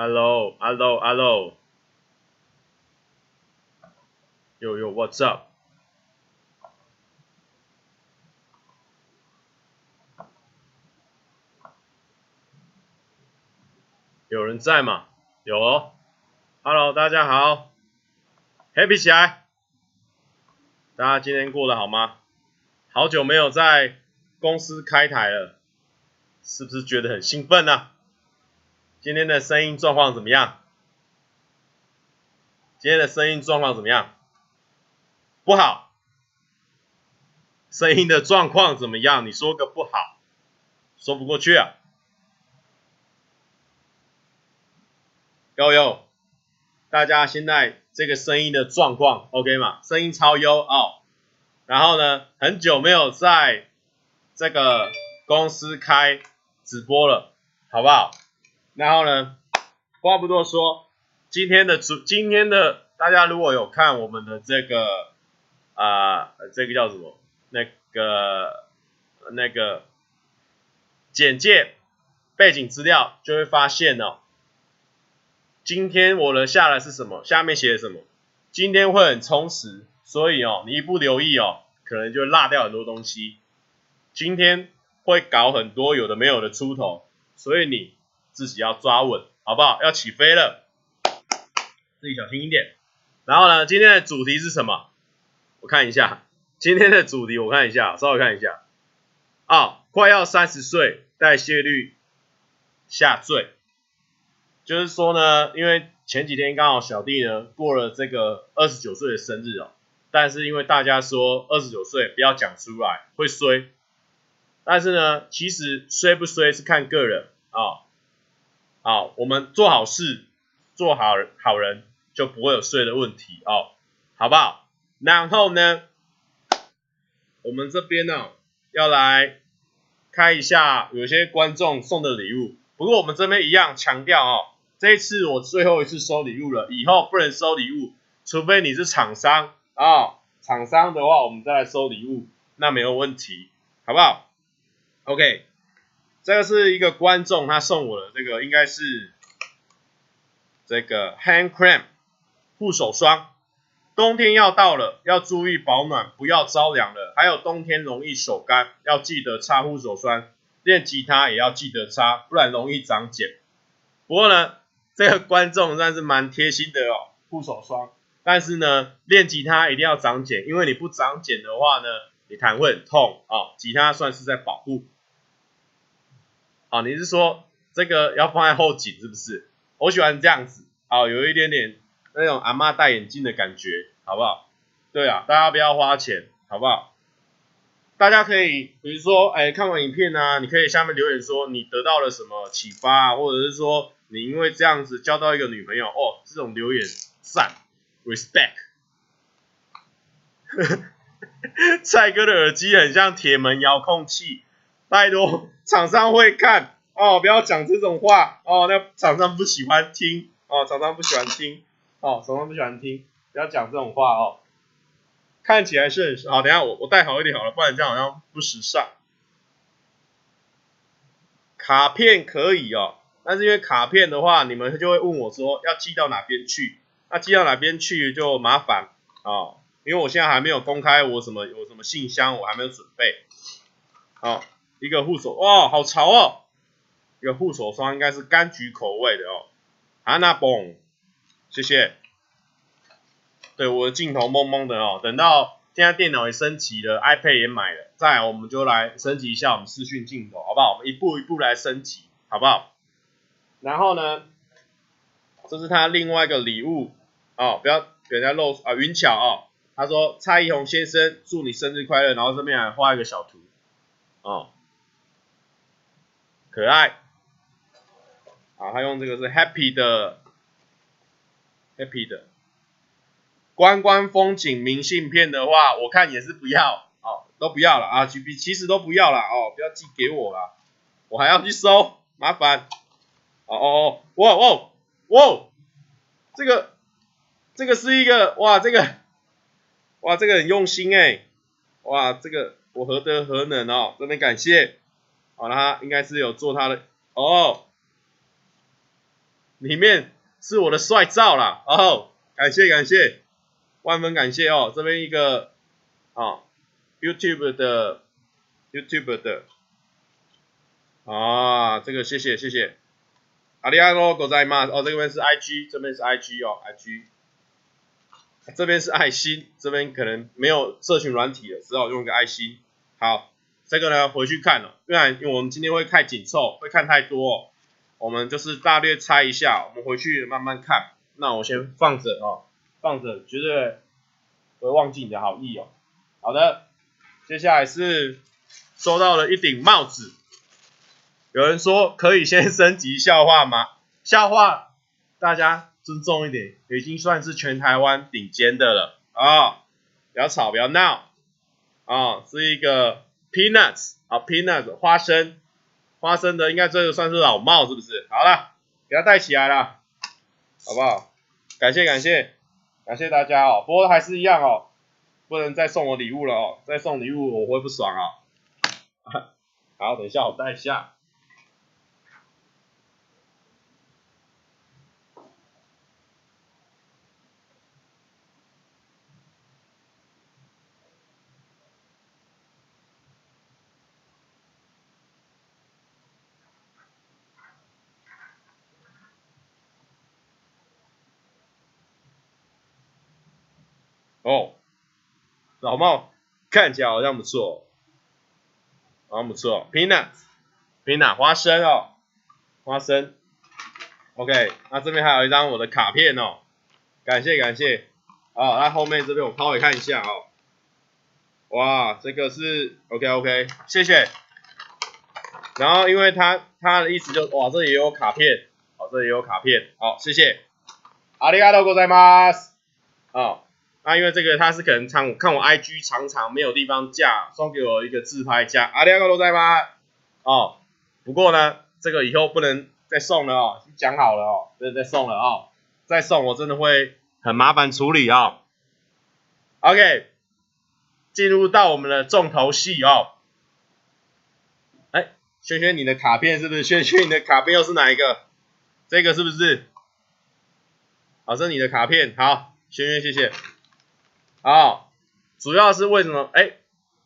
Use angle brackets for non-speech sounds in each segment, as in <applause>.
Hello，Hello，Hello。Yo Yo，What's up？有人在吗？有哦。Hello，大家好，Happy 起来！大家今天过得好吗？好久没有在公司开台了，是不是觉得很兴奋呢、啊？今天的声音状况怎么样？今天的声音状况怎么样？不好，声音的状况怎么样？你说个不好，说不过去啊。悠悠，大家现在这个声音的状况 OK 吗？声音超优哦。然后呢，很久没有在这个公司开直播了，好不好？然后呢，话不多说，今天的主，今天的大家如果有看我们的这个。啊、这个叫什么？那个那个简介背景资料就会发现哦，今天我的下来是什么？下面写的什么？今天会很充实，所以哦，你一不留意哦，可能就落掉很多东西。今天会搞很多有的没有的出头，所以你自己要抓稳，好不好？要起飞了，自己小心一点。然后呢，今天的主题是什么？我看一下今天的主题，我看一下，稍微看一下。啊、快要三十岁，代谢率下坠。就是说呢，因为前几天刚好小弟呢过了这个二十九岁的生日哦，但是因为大家说二十九岁不要讲出来会衰，但是呢，其实衰不衰是看个人啊。哦，我们做好事，做好好人就不会有税的问题哦，好不好？然后呢，我们这边呢、要来开一下有些观众送的礼物。不过我们这边一样强调哦，这一次我最后一次收礼物了，以后不能收礼物，除非你是厂商啊、哦。厂商的话，我们再来收礼物，那没有问题，好不好？OK，这个是一个观众他送我的这个，应该是这个 hand cream 护手霜。冬天要到了，要注意保暖，不要着凉了。还有冬天容易手干，要记得擦护手霜。练吉他也要记得擦，不然容易长茧。不过呢，这个观众算是蛮贴心的哦，护手霜。但是呢，练吉他一定要长茧，因为你不长茧的话呢，你弹会很痛啊、哦。吉他算是在保护。好，你是说这个要放在后颈是不是？我喜欢这样子，好，有一点点。那种阿嬷戴眼镜的感觉，好不好？对啊，大家不要花钱，好不好？大家可以，比如说，哎，看完影片啊，你可以下面留言说你得到了什么启发，或者是说你因为这样子交到一个女朋友，哦，这种留言赞，respect。<laughs> 蔡哥的耳机很像铁门遥控器，拜托，厂商会看哦，不要讲这种话哦，那厂商不喜欢听哦，厂商不喜欢听。哦，厂商不喜欢听，不要讲这种话哦。看起来是很好，等下我我戴好一点好了，不然这样好像不时尚。卡片可以哦，但是因为卡片的话，你们就会问我说要寄到哪边去，那寄到哪边去就麻烦哦，因为我现在还没有公开我什么有什么信箱，我还没有准备。哦，一个护手哇、好潮哦，一个护手霜应该是柑橘口味的哦，哈娜嘣。谢谢。对，我的镜头蒙蒙的哦，等到现在电脑也升级了，iPad 也买了，再来我们就来升级一下我们视讯镜头，好不好？我们一步一步来升级，好不好？然后呢，这是他另外一个礼物哦，不要给人家漏啊，云巧哦，他说蔡一红先生祝你生日快乐，然后这边还画一个小图哦，可爱。好，他用这个是 Happy 的。happy 的，观光风景明信片的话，我看也是不要哦，都不要了啊，其其实都不要了哦，不要寄给我了，我还要去收，麻烦。哦哦哦，哇哇哇，这个这个是一个哇，这个哇这个很用心哎，哇这个我何德何能哦，真的感谢，好啦，他应该是有做他的哦。里面是我的帅照啦。哦，感谢感谢，万分感谢哦，这边一个哦 YouTube 的 YouTube 的啊，这个谢谢谢谢，阿里阿多狗仔嘛，哦这边是 IG，这边是 IG 哦 IG。这边是爱心，这边可能没有社群软体了，只好用个爱心。好，这个呢回去看了，因为因为我们今天会太紧凑，会看太多，我们就是大略猜一下，我们回去慢慢看。那我先放着哦，放着，绝对不会忘记你的好意哦。好的，接下来是收到了一顶帽子，有人说可以先升级笑话吗？笑话，大家。尊重一点，已经算是全台湾顶尖的了啊、不要吵，不要闹啊、哦！是一个 peanuts 啊，peanuts 花生，花生的应该这个算是老帽是不是？好了，给它戴起来了，好不好？感谢感谢感谢大家哦！不过还是一样哦，不能再送我礼物了哦，再送礼物我会不爽啊、<laughs> 好，等一下我戴一下。哦，老帽看起来好像不错，好像不错，peanut，peanut 花生哦，花生，OK，那这边还有一张我的卡片哦，感谢感谢，好，那后面这边我稍微看一下哦，哇，这个是 OK OK，谢谢，然后因为他他的意思就是，哇，这里也有卡片，好，这里也有卡片，好，谢谢，ありがとうございます，哦。 那、因为这个他是可能常看我 IG 常常没有地方架，送给我一个自拍架，阿里阿哥都在吗？哦，不过呢，这个以后不能再送了哦，讲好了哦，不能再送了哦，再送我真的会很麻烦处理哦。OK，进入到我们的重头戏哦。哎，轩轩你的卡片是不是？轩轩你的卡片又是哪一个？这个是不是？好，这是你的卡片，好，轩轩谢谢。啊，主要是为什么？哎，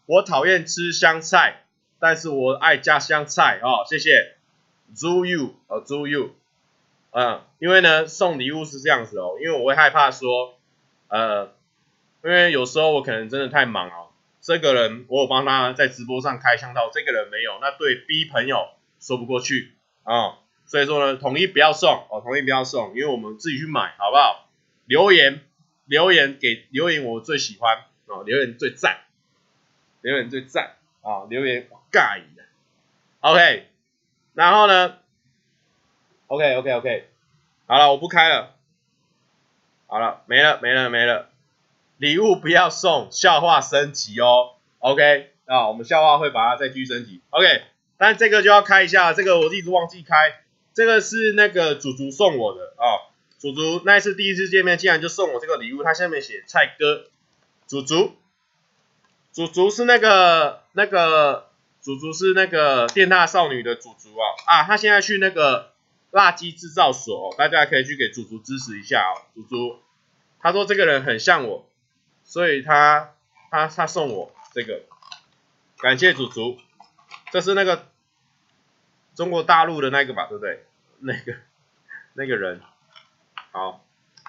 我讨厌吃香菜，但是我爱加香菜哦。谢谢，Do you？哦，Do you？嗯，因为呢，送礼物是这样子哦，因为我会害怕说，呃，因为有时候我可能真的太忙哦，这个人我有帮他在直播上开箱到，这个人没有，那对 B 朋友说不过去啊，所以说呢，统一不要送哦，统一不要送，因为我们自己去买，好不好？留言。留言给留言，我最喜欢哦，留言最赞，留言最赞啊，留言尬意的，OK，然后呢，OK OK OK，好了，我不开了，好了，没了没了没了，礼物不要送，笑话升级哦，OK，啊，我们笑话会把它再继续升级，OK，但这个就要开一下，这个我一直忘记开，这个是那个祖祖送我的啊。祖祖那一次第一次见面，竟然就送我这个礼物。他下面写蔡哥，祖祖，祖祖是那个那个祖祖是那个电大少女的祖祖啊啊！他现在去那个辣鸡制造所，大家可以去给祖祖支持一下哦。祖祖他说这个人很像我，所以他他他送我这个，感谢祖祖。这是那个中国大陆的那个吧，对不对？那个那个人。好，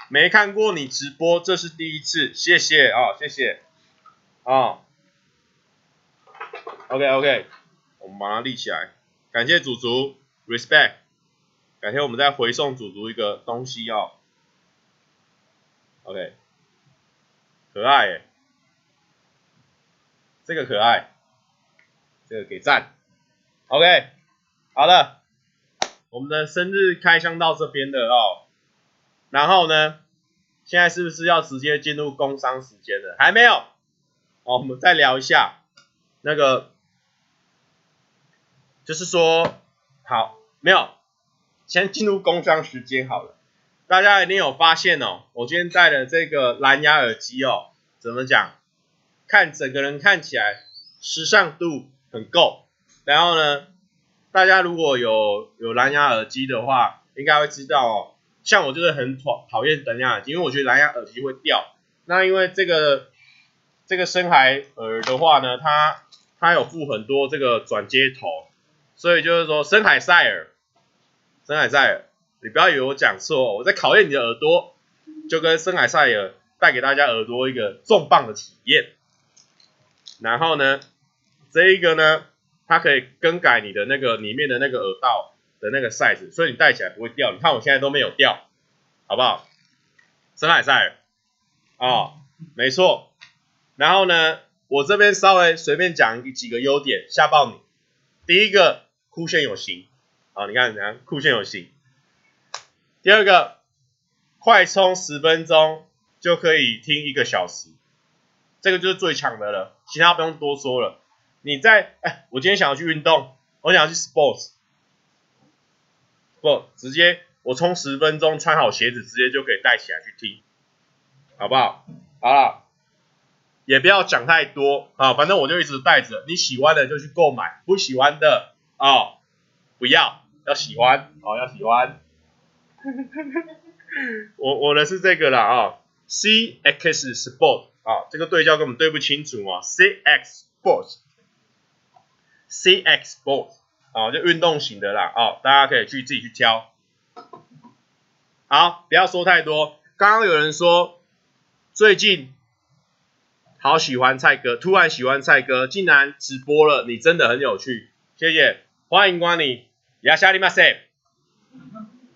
没看过你直播，这是第一次，谢谢啊、哦，谢谢。啊、OK OK，我们把它立起来，感谢祖祖，respect，改天我们再回送祖祖一个东西哦。OK，可爱耶，这个可爱，这个给赞。OK，好了，我们的生日开箱到这边了哦。然后呢，现在是不是要直接进入工商时间了？还没有，哦，我们再聊一下那个，就是说，好，没有，先进入工商时间好了。大家一定有发现哦，我今天戴的这个蓝牙耳机哦，怎么讲？看整个人看起来时尚度很够。然后呢，大家如果有有蓝牙耳机的话，应该会知道哦。像我就是很讨讨厌蓝牙耳机，因为我觉得蓝牙耳机会掉。那因为这个这个深海耳的话呢，它它有附很多这个转接头，所以就是说深海赛尔，深海赛尔，你不要以为我讲错，我在考验你的耳朵，就跟深海赛尔带给大家耳朵一个重磅的体验。然后呢，这一个呢，它可以更改你的那个里面的那个耳道的那个 size，所以你戴起来不会掉。你看我现在都没有掉，好不好？深海赛尔。哦，没错。然后呢，我这边稍微随便讲几个优点，吓爆你。第一个，酷炫有型。好，你看，你看，酷炫有型。第二个，快充十分钟就可以听一个小时，这个就是最强的了，其他不用多说了。你在，哎，我今天想要去运动，我想要去 sports，不，直接我充十分钟，穿好鞋子，直接就可以带起来去踢。好不好？好了，也不要讲太多啊，反正我就一直带着，你喜欢的就去购买，不喜欢的哦，不要，要喜欢哦，要喜欢。<laughs> 我我的是这个啦啊、哦、，CX Sport 啊，这个对焦根本对不清楚啊，CX Sport，CX Sport 啊，就运动型的啦、哦，大家可以去自己去挑。好，不要说太多，刚刚有人说。最近好喜欢蔡哥，突然喜欢蔡哥，竟然直播了，你真的很有趣，谢谢，欢迎光临，亚夏利马塞，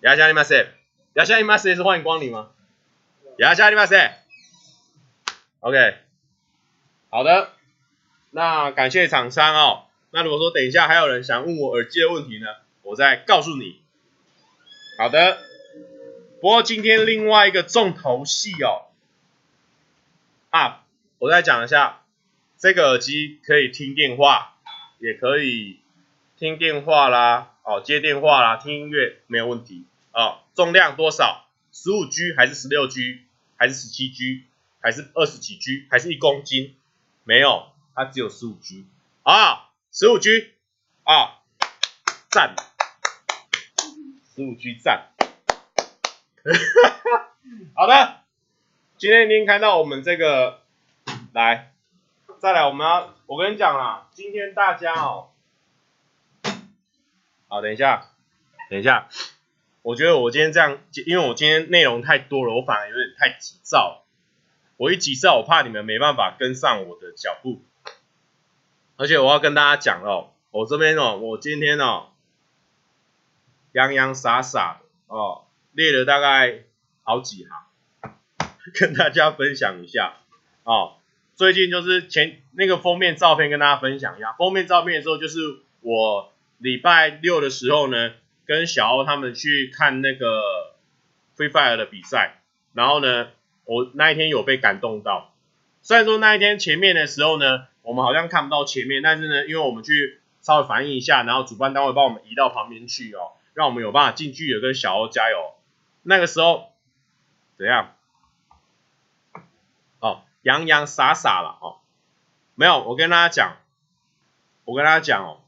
亚夏利马塞，亚夏利马塞是欢迎光临吗？亚夏利马塞，OK，好的，那感谢厂商哦，那如果说等一下还有人想问我耳机的问题呢，我再告诉你，好的，不过今天另外一个重头戏哦。啊，我再讲一下，这个耳机可以听电话，也可以听电话啦，哦，接电话啦，听音乐没有问题。哦，重量多少？十五 G 还是十六 G？还是十七 G？还是二十几 G？还是一公斤？没有，它只有十五 G。啊，十五 G，啊，赞，十五 G 赞。<laughs> 好的。今天您看到我们这个，来，再来，我们要，我跟你讲啦，今天大家哦，好，等一下，等一下，我觉得我今天这样，因为我今天内容太多了，我反而有点太急躁，我一急躁，我怕你们没办法跟上我的脚步，而且我要跟大家讲哦，我这边哦，我今天哦，洋洋洒洒的哦，列了大概好几行。跟大家分享一下哦，最近就是前那个封面照片跟大家分享一下。封面照片的时候，就是我礼拜六的时候呢，跟小欧他们去看那个 Free Fire 的比赛，然后呢，我那一天有被感动到。虽然说那一天前面的时候呢，我们好像看不到前面，但是呢，因为我们去稍微反映一下，然后主办单位帮我们移到旁边去哦，让我们有办法近距离跟小欧加油。那个时候怎样？哦洋洋洒洒了哦，没有，我跟大家讲，我跟大家讲哦，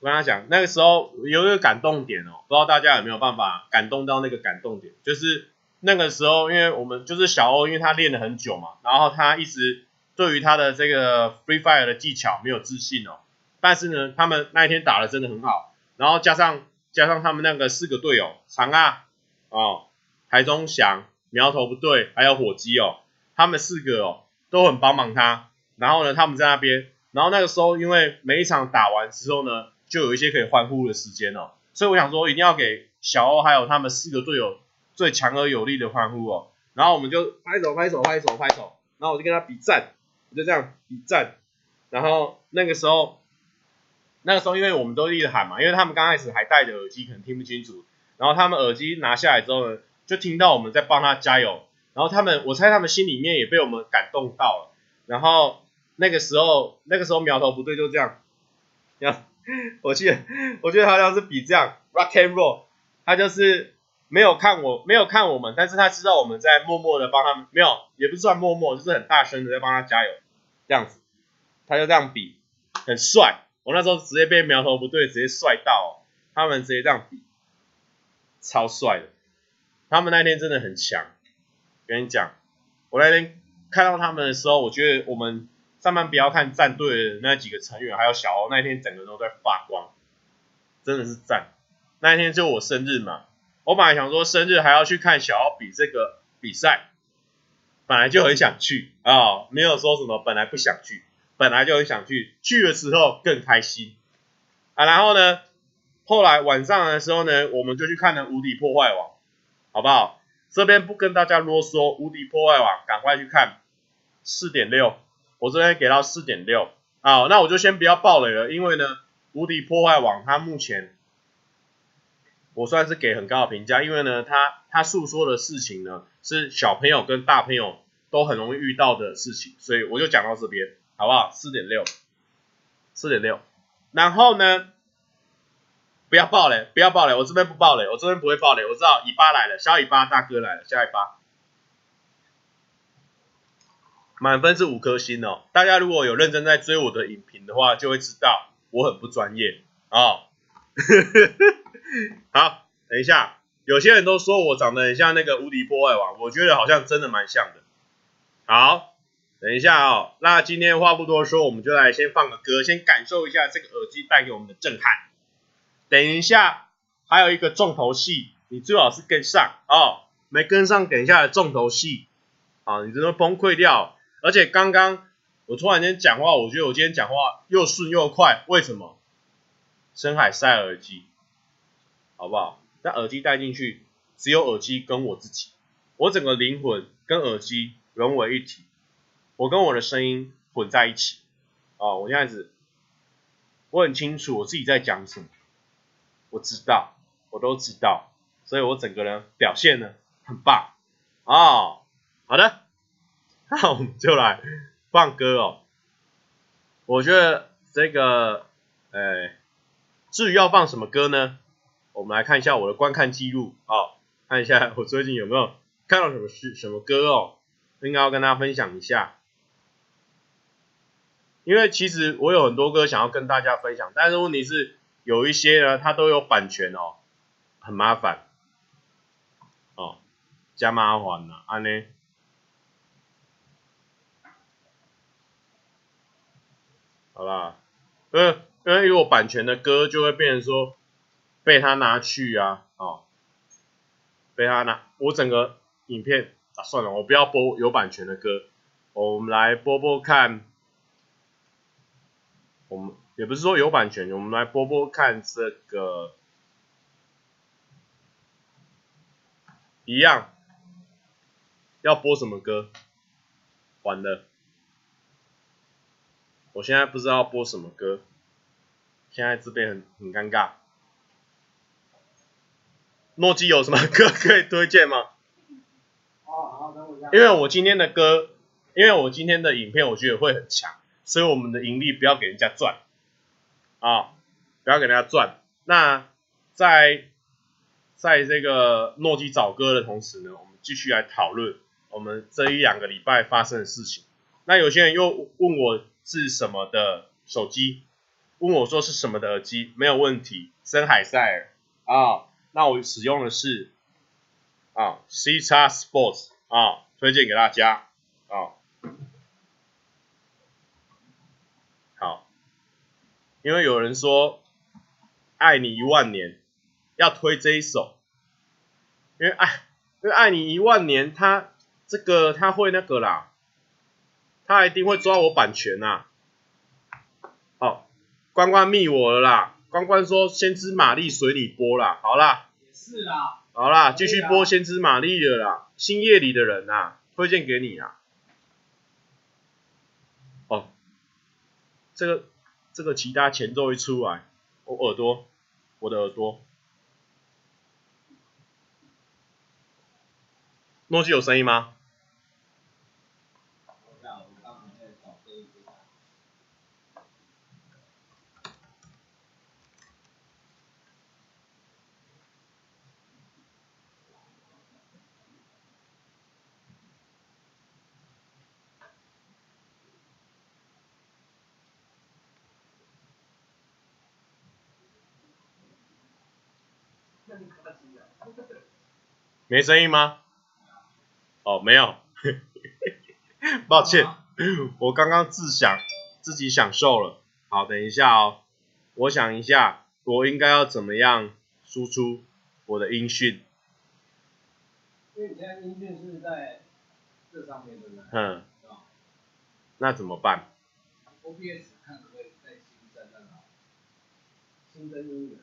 我跟大家讲，那个时候有一个感动点哦，不知道大家有没有办法感动到那个感动点，就是那个时候，因为我们就是小欧，因为他练了很久嘛，然后他一直对于他的这个 Free Fire 的技巧没有自信哦，但是呢，他们那一天打的真的很好，然后加上加上他们那个四个队友长啊哦，台中翔苗头不对，还有火鸡哦。他们四个哦都很帮忙他，然后呢，他们在那边，然后那个时候因为每一场打完之后呢，就有一些可以欢呼的时间哦，所以我想说一定要给小欧还有他们四个队友最强而有力的欢呼哦，然后我们就拍手拍手拍手拍手，然后我就跟他比赞，就这样一站，然后那个时候那个时候因为我们都一直喊嘛，因为他们刚开始还戴着耳机，可能听不清楚，然后他们耳机拿下来之后呢，就听到我们在帮他加油。然后他们，我猜他们心里面也被我们感动到了。然后那个时候，那个时候苗头不对，就这样，这样，我记得，我觉得他好像是比这样 rock and roll，他就是没有看我，没有看我们，但是他知道我们在默默的帮他们，没有，也不算默默，就是很大声的在帮他加油，这样子，他就这样比，很帅。我那时候直接被苗头不对直接帅到，他们直接这样比，超帅的。他们那天真的很强。跟你讲，我那天看到他们的时候，我觉得我们上班不要看战队的那几个成员，还有小欧那天整个都在发光，真的是赞。那一天就我生日嘛，我本来想说生日还要去看小奥比这个比赛，本来就很想去啊、没有说什么本来不想去，本来就很想去，去的时候更开心啊。然后呢，后来晚上的时候呢，我们就去看了《无敌破坏王》，好不好？这边不跟大家啰嗦，《无敌破坏王》赶快去看，四点六，我这边给到四点六啊。那我就先不要爆雷了，因为呢，《无敌破坏王》它目前。我算是给很高的评价，因为呢，他他诉说的事情呢，是小朋友跟大朋友都很容易遇到的事情，所以我就讲到这边，好不好？四点六，四点六。然后呢，不要爆雷，不要爆雷，我这边不爆雷，我这边不会爆雷。我知道尾巴来了，小尾巴大哥来了，下尾巴。满分是五颗星哦，大家如果有认真在追我的影评的话，就会知道我很不专业啊。哦 <laughs> 好，等一下，有些人都说我长得很像那个无敌破坏王，我觉得好像真的蛮像的。好，等一下哦，那今天话不多说，我们就来先放个歌，先感受一下这个耳机带给我们的震撼。等一下，还有一个重头戏，你最好是跟上哦，没跟上，等一下的重头戏，啊，你真的崩溃掉。而且刚刚我突然间讲话，我觉得我今天讲话又顺又快，为什么？深海塞耳机。好不好？那耳机戴进去，只有耳机跟我自己，我整个灵魂跟耳机融为一体，我跟我的声音混在一起。哦，我现在子，我很清楚我自己在讲什么，我知道，我都知道，所以我整个人表现呢很棒。哦，好的，那我们就来放歌哦。我觉得这个，哎，至于要放什么歌呢？我们来看一下我的观看记录，哦，看一下 <laughs> 我最近有没有看到什么是什么歌哦，应该要跟大家分享一下。因为其实我有很多歌想要跟大家分享，但是问题是有一些呢，它都有版权哦，很麻烦，哦，加麻烦了，安呢，好啦，因为因为有版权的歌就会变成说。被他拿去啊，哦，被他拿，我整个影片啊，算了，我不要播有版权的歌，我们来播播看，我们也不是说有版权，我们来播播看这个，一样，要播什么歌？完了，我现在不知道播什么歌，现在这边很很尴尬。诺基有什么歌可以推荐吗？因为我今天的歌，因为我今天的影片，我觉得会很强，所以我们的盈利不要给人家赚啊，不要给人家赚。那在在这个诺基找歌的同时呢，我们继续来讨论我们这一两个礼拜发生的事情。那有些人又问我是什么的手机，问我说是什么的耳机，没有问题，森海塞尔啊。那我使用的是啊，C-X Sports 啊，推荐给大家啊。好，因为有人说爱你一万年要推这一首，因为爱，因为爱你一万年，他这个他会那个啦，他一定会抓我版权呐。好，关关密我了啦。关关说：“先知玛丽随你播啦，好啦，也是啦，好啦，继续播先知玛丽的啦，星夜里的人呐、啊，推荐给你啊。哦，这个这个其他前奏一出来，我耳朵，我的耳朵，诺基有声音吗？”没声音吗？哦，没有，<laughs> 抱歉，我刚刚自享自己享受了。好，等一下哦，我想一下，我应该要怎么样输出我的音讯？因为你现在音讯是在这上面，对不对？嗯。那怎么办？OBS 看可不可以再新增那个新增音源。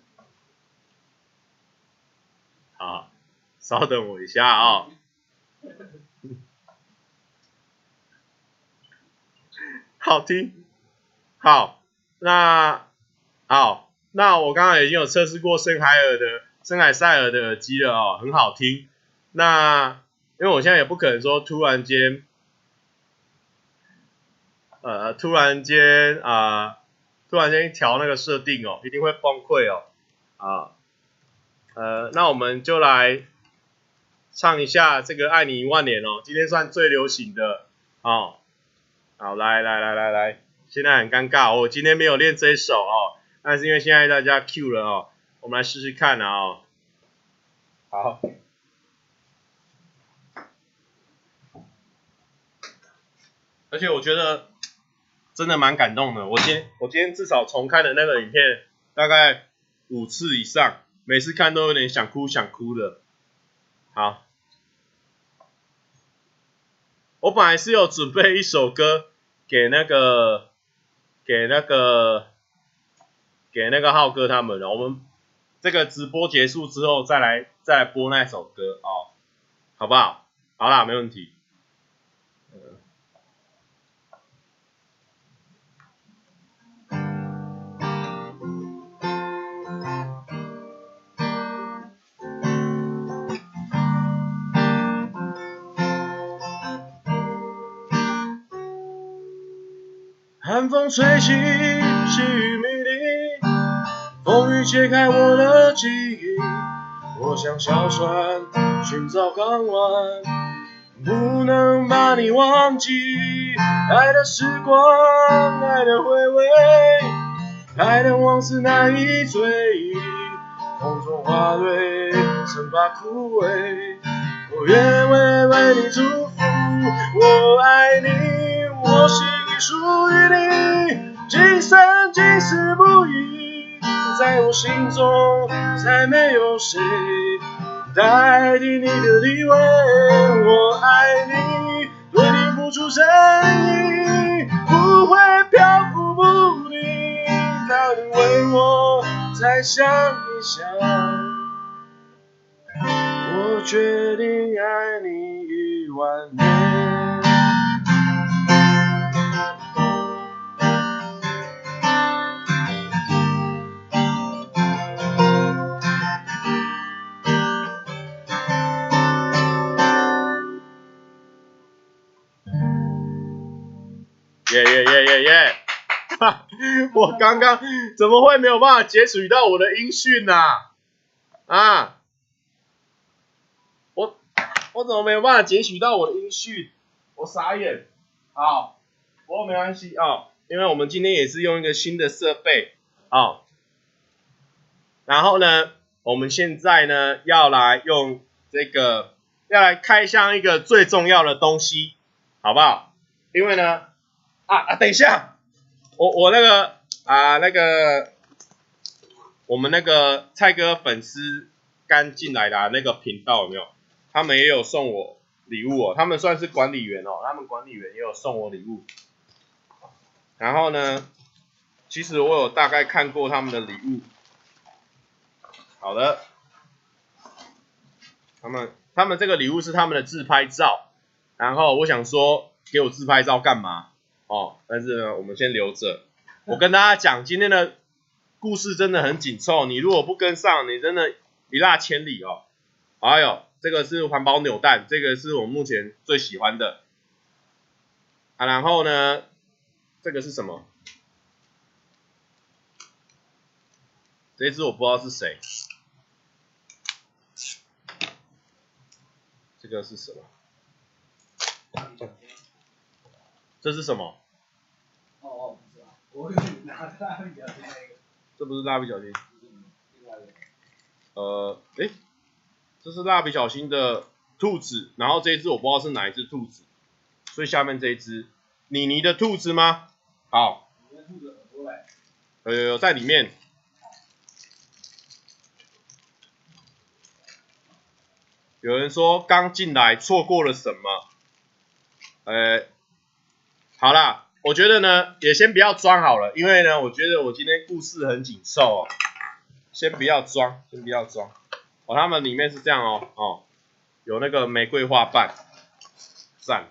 好，稍等我一下啊、<laughs> 哦。好听，好，那好，那我刚刚已经有测试过森海尔的森海塞尔的耳机了哦，很好听。那因为我现在也不可能说突然间，呃，突然间啊、突然间调那个设定哦，一定会崩溃哦，啊，呃，那我们就来唱一下这个《爱你一万年》哦，今天算最流行的哦。好，来来来来来，现在很尴尬，我今天没有练这一首哦，但是因为现在大家 Q 了哦，我们来试试看啊哦。好。而且我觉得真的蛮感动的，我今天我今天至少重看的那个影片大概五次以上，每次看都有点想哭想哭的。好。我本来是有准备一首歌给那个给那个给那个浩哥他们的，我们这个直播结束之后再来再来播那首歌哦，好不好？好啦，没问题。寒风吹起，细雨迷离，风雨揭开我的记忆。我像小船寻找港湾，不能把你忘记。爱的时光，爱的回味，爱的往事难以追忆。风中花蕊生怕枯萎，我愿为为你祝福。我爱你，我心。属于你，今生今世不移，在我心中再没有谁代替你的地位。我爱你，对你付出真意，不会漂浮不定，早点为我再想一想。我决定爱你一万年。耶耶耶耶耶！我刚刚怎么会没有办法截取到我的音讯呢？啊，我我怎么没有办法截取到我的音讯？我傻眼。好，不过没关系啊，因为我们今天也是用一个新的设备啊。然后呢，我们现在呢要来用这个，要来开箱一个最重要的东西，好不好？因为呢。啊啊！等一下，我我那个啊那个，我们那个蔡哥粉丝刚进来的、那个频道有没有？他们也有送我礼物哦，他们算是管理员哦，他们管理员也有送我礼物。然后呢，其实我有大概看过他们的礼物。好的，他们他们这个礼物是他们的自拍照，然后我想说，给我自拍照干嘛？哦，但是呢，我们先留着。我跟大家讲，今天的故事真的很紧凑，你如果不跟上，你真的一落千里哦。哎呦，这个是环保扭蛋，这个是我目前最喜欢的。啊，然后呢，这个是什么？这只我不知道是谁。这个是什么？这是什么？哦哦，不是啊，我拿蜡笔小新那个。这不是蜡笔小新。呃，诶，这是蜡笔小新的兔子，然后这一只我不知道是哪一只兔子，所以下面这一只，妮妮的兔子吗？好，你的兔子耳朵嘞？有有有在里面。有人说刚进来错过了什么？呃，好啦，我觉得呢也先不要装好了，因为呢我觉得我今天故事很紧凑哦，先不要装，先不要装。哦，他们里面是这样哦，哦，有那个玫瑰花瓣，赞。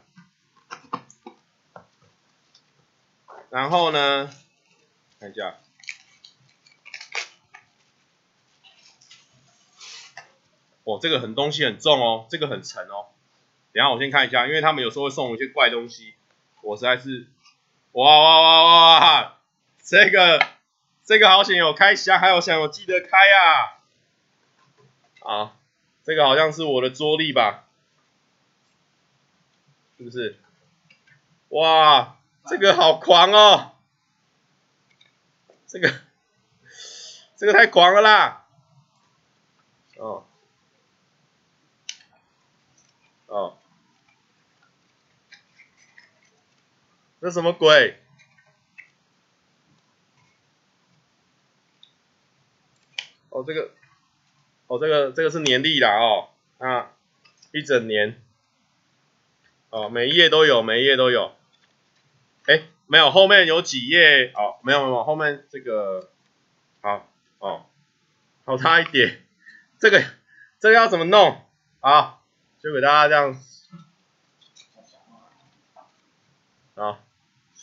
然后呢，看一下。哦，这个很东西很重哦，这个很沉哦。等下我先看一下，因为他们有时候会送我一些怪东西，我实在是，哇哇哇哇，这个这个好险有开箱，还有想我记得开啊。啊，这个好像是我的桌历吧？是不是？哇，这个好狂哦，这个这个太狂了啦。哦。哦，这什么鬼？哦，这个，哦，这个，这个是年历啦哦，啊，一整年，哦，每一页都有，每一页都有，哎，没有，后面有几页，哦，没有，没有，后面这个，好，哦，好差一点，这个，这个要怎么弄？啊？就给大家这样，好，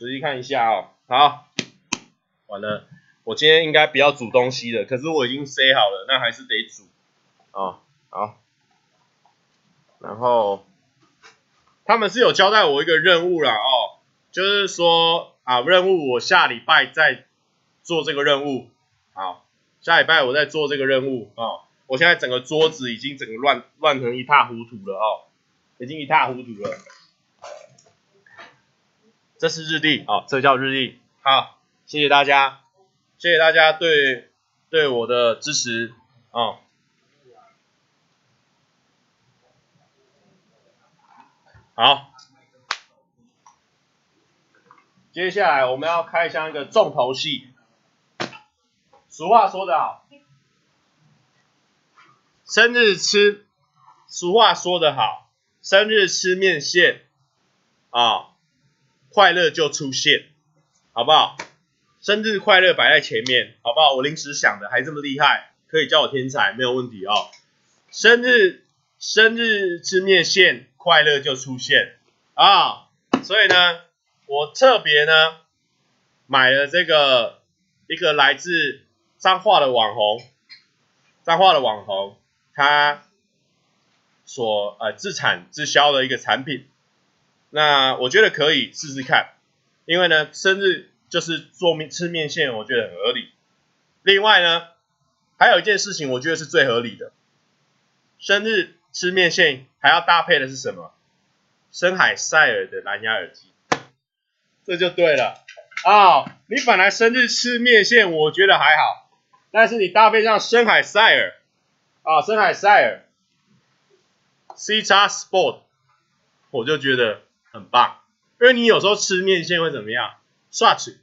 仔细看一下哦。好，完了，我今天应该不要煮东西了，可是我已经塞好了，那还是得煮。哦，好，然后他们是有交代我一个任务啦，哦，就是说啊，任务我下礼拜再做这个任务。好，下礼拜我再做这个任务哦。我现在整个桌子已经整个乱乱成一塌糊涂了哦，已经一塌糊涂了。这是日历哦，这叫日历。好，谢谢大家，谢谢大家对对我的支持哦。好，接下来我们要开箱一个重头戏。俗话说得好。生日吃，俗话说得好，生日吃面线，啊，快乐就出现，好不好？生日快乐摆在前面，好不好？我临时想的，还这么厉害，可以叫我天才，没有问题哦。生日，生日吃面线，快乐就出现啊！所以呢，我特别呢买了这个一个来自彰化的网红，彰化的网红。他所呃自产自销的一个产品，那我觉得可以试试看，因为呢，生日就是做面吃面线，我觉得很合理。另外呢，还有一件事情，我觉得是最合理的，生日吃面线还要搭配的是什么？深海塞尔的蓝牙耳机，这就对了啊、你本来生日吃面线，我觉得还好，但是你搭配上深海塞尔。啊，深海塞尔，C 叉 Sport，我就觉得很棒，因为你有时候吃面线会怎么样？刷嘴，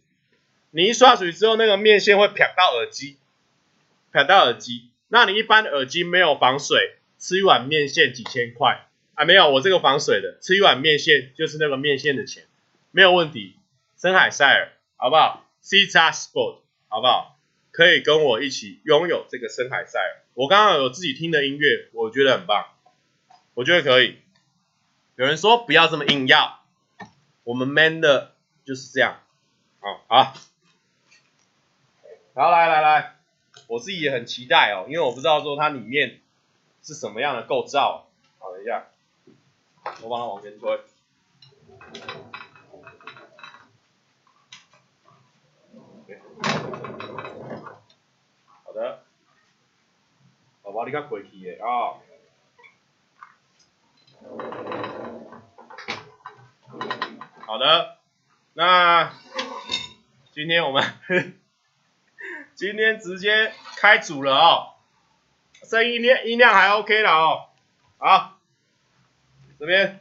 你一刷嘴之后，那个面线会啪到耳机，啪到耳机。那你一般的耳机没有防水，吃一碗面线几千块啊？没有，我这个防水的，吃一碗面线就是那个面线的钱，没有问题。深海塞尔，好不好？C 叉 Sport，好不好？可以跟我一起拥有这个深海塞尔。我刚刚有自己听的音乐，我觉得很棒，我觉得可以。有人说不要这么硬要，我们 man 的就是这样。好，好，好，来来来，我自己也很期待哦，因为我不知道说它里面是什么样的构造。好，等一下，我帮它往前推。好的，宝宝你较客气的啊。好的，那今天我们 <laughs> 今天直接开煮了哦。声音量音量还 OK 了哦，好，这边，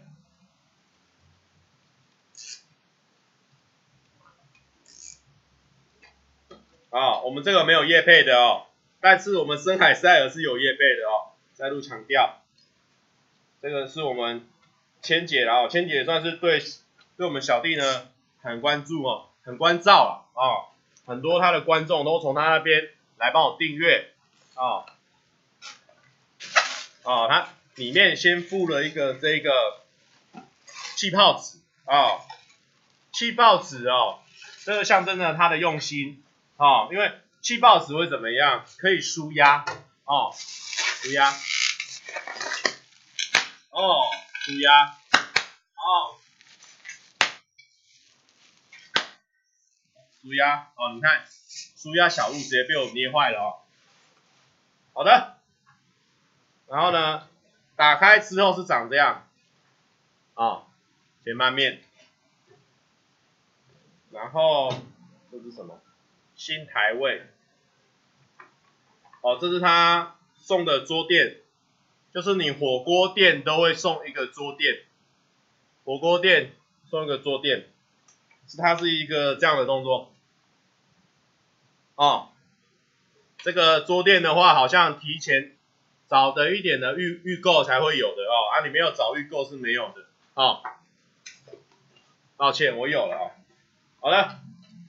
啊，我们这个没有业配的哦，但是我们深海塞尔是有业配的哦，再度强调，这个是我们千姐哦，千姐算是对对我们小弟呢很关注哦，很关照啊哦，很多他的观众都从他那边来帮我订阅啊。哦，它里面先附了一个这个气泡纸啊，气泡纸哦，这个象征着他的用心哦，因为气泡纸会怎么样？可以舒压哦，舒压哦，舒压哦，舒压哦，你看舒压小物直接被我捏坏了哦，好的。然后呢，打开之后是长这样，啊、哦，前半面，然后这是什么？新台味，哦，这是他送的桌垫，就是你火锅店都会送一个桌垫，火锅店送一个桌垫，是它是一个这样的动作，哦，这个桌垫的话好像提前。早的一点的预预购才会有的哦，啊，你没有早预购是没有的哦。抱歉，我有了哦。好了，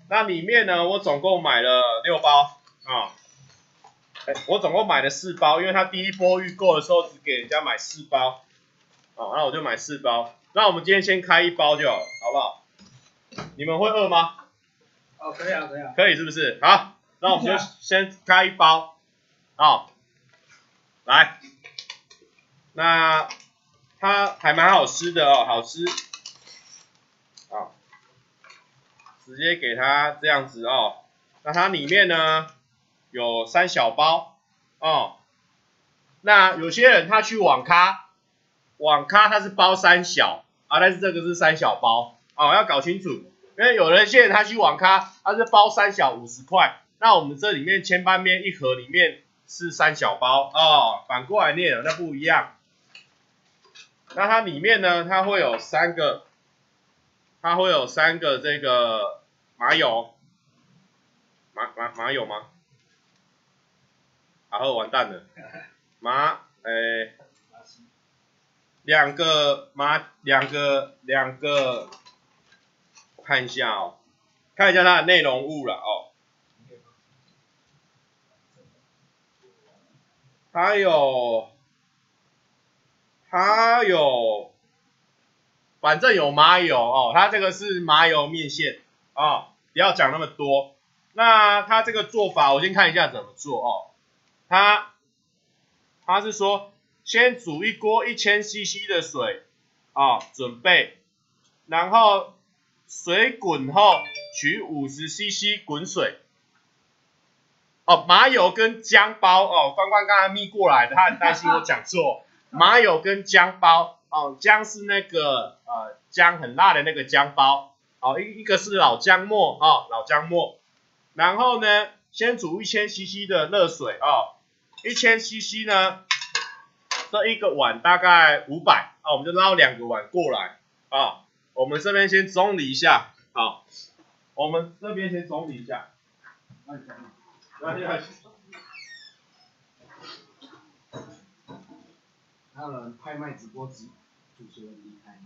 那里面呢，我总共买了六包啊，哎，我总共买了四包，因为他第一波预购的时候只给人家买四包，哦，那我就买四包。那我们今天先开一包就好了，好不好？你们会饿吗？哦，可以啊，可以啊。可以是不是？好，那我们就先开一包，啊。来，那它还蛮好吃的哦，好吃，好，直接给它这样子哦。那它里面呢有三小包哦。那有些人他去网咖，网咖它是包三小啊，但是这个是三小包哦，要搞清楚，因为有人现在他去网咖，他是包三小五十块，那我们这里面千般面一盒里面。是三小包哦，反过来念那不一样。那它里面呢，它会有三个，它会有三个这个麻油，麻麻麻油吗？然后完蛋了，麻，诶，两个麻，两个两个，看一下哦，看一下它的内容物了哦。还有，还有，反正有麻油哦，它这个是麻油面线哦，不要讲那么多。那它这个做法，我先看一下怎么做哦。它，它是说，先煮一锅一千 CC 的水啊、准备，然后水滚后取五十 CC 滚水。哦，麻油跟姜包哦，关关刚才密过来的，他很担心我讲错。<laughs> 麻油跟姜包哦，姜是那个呃姜很辣的那个姜包哦，一一个是老姜末哦，老姜末。然后呢，先煮一千 CC 的热水哦，一千 CC 呢，这一个碗大概五百啊，我们就捞两个碗过来啊、哦。我们这边先整理一下啊、哦，我们这边先整理一下。还有人拍卖直播机，主持人离开。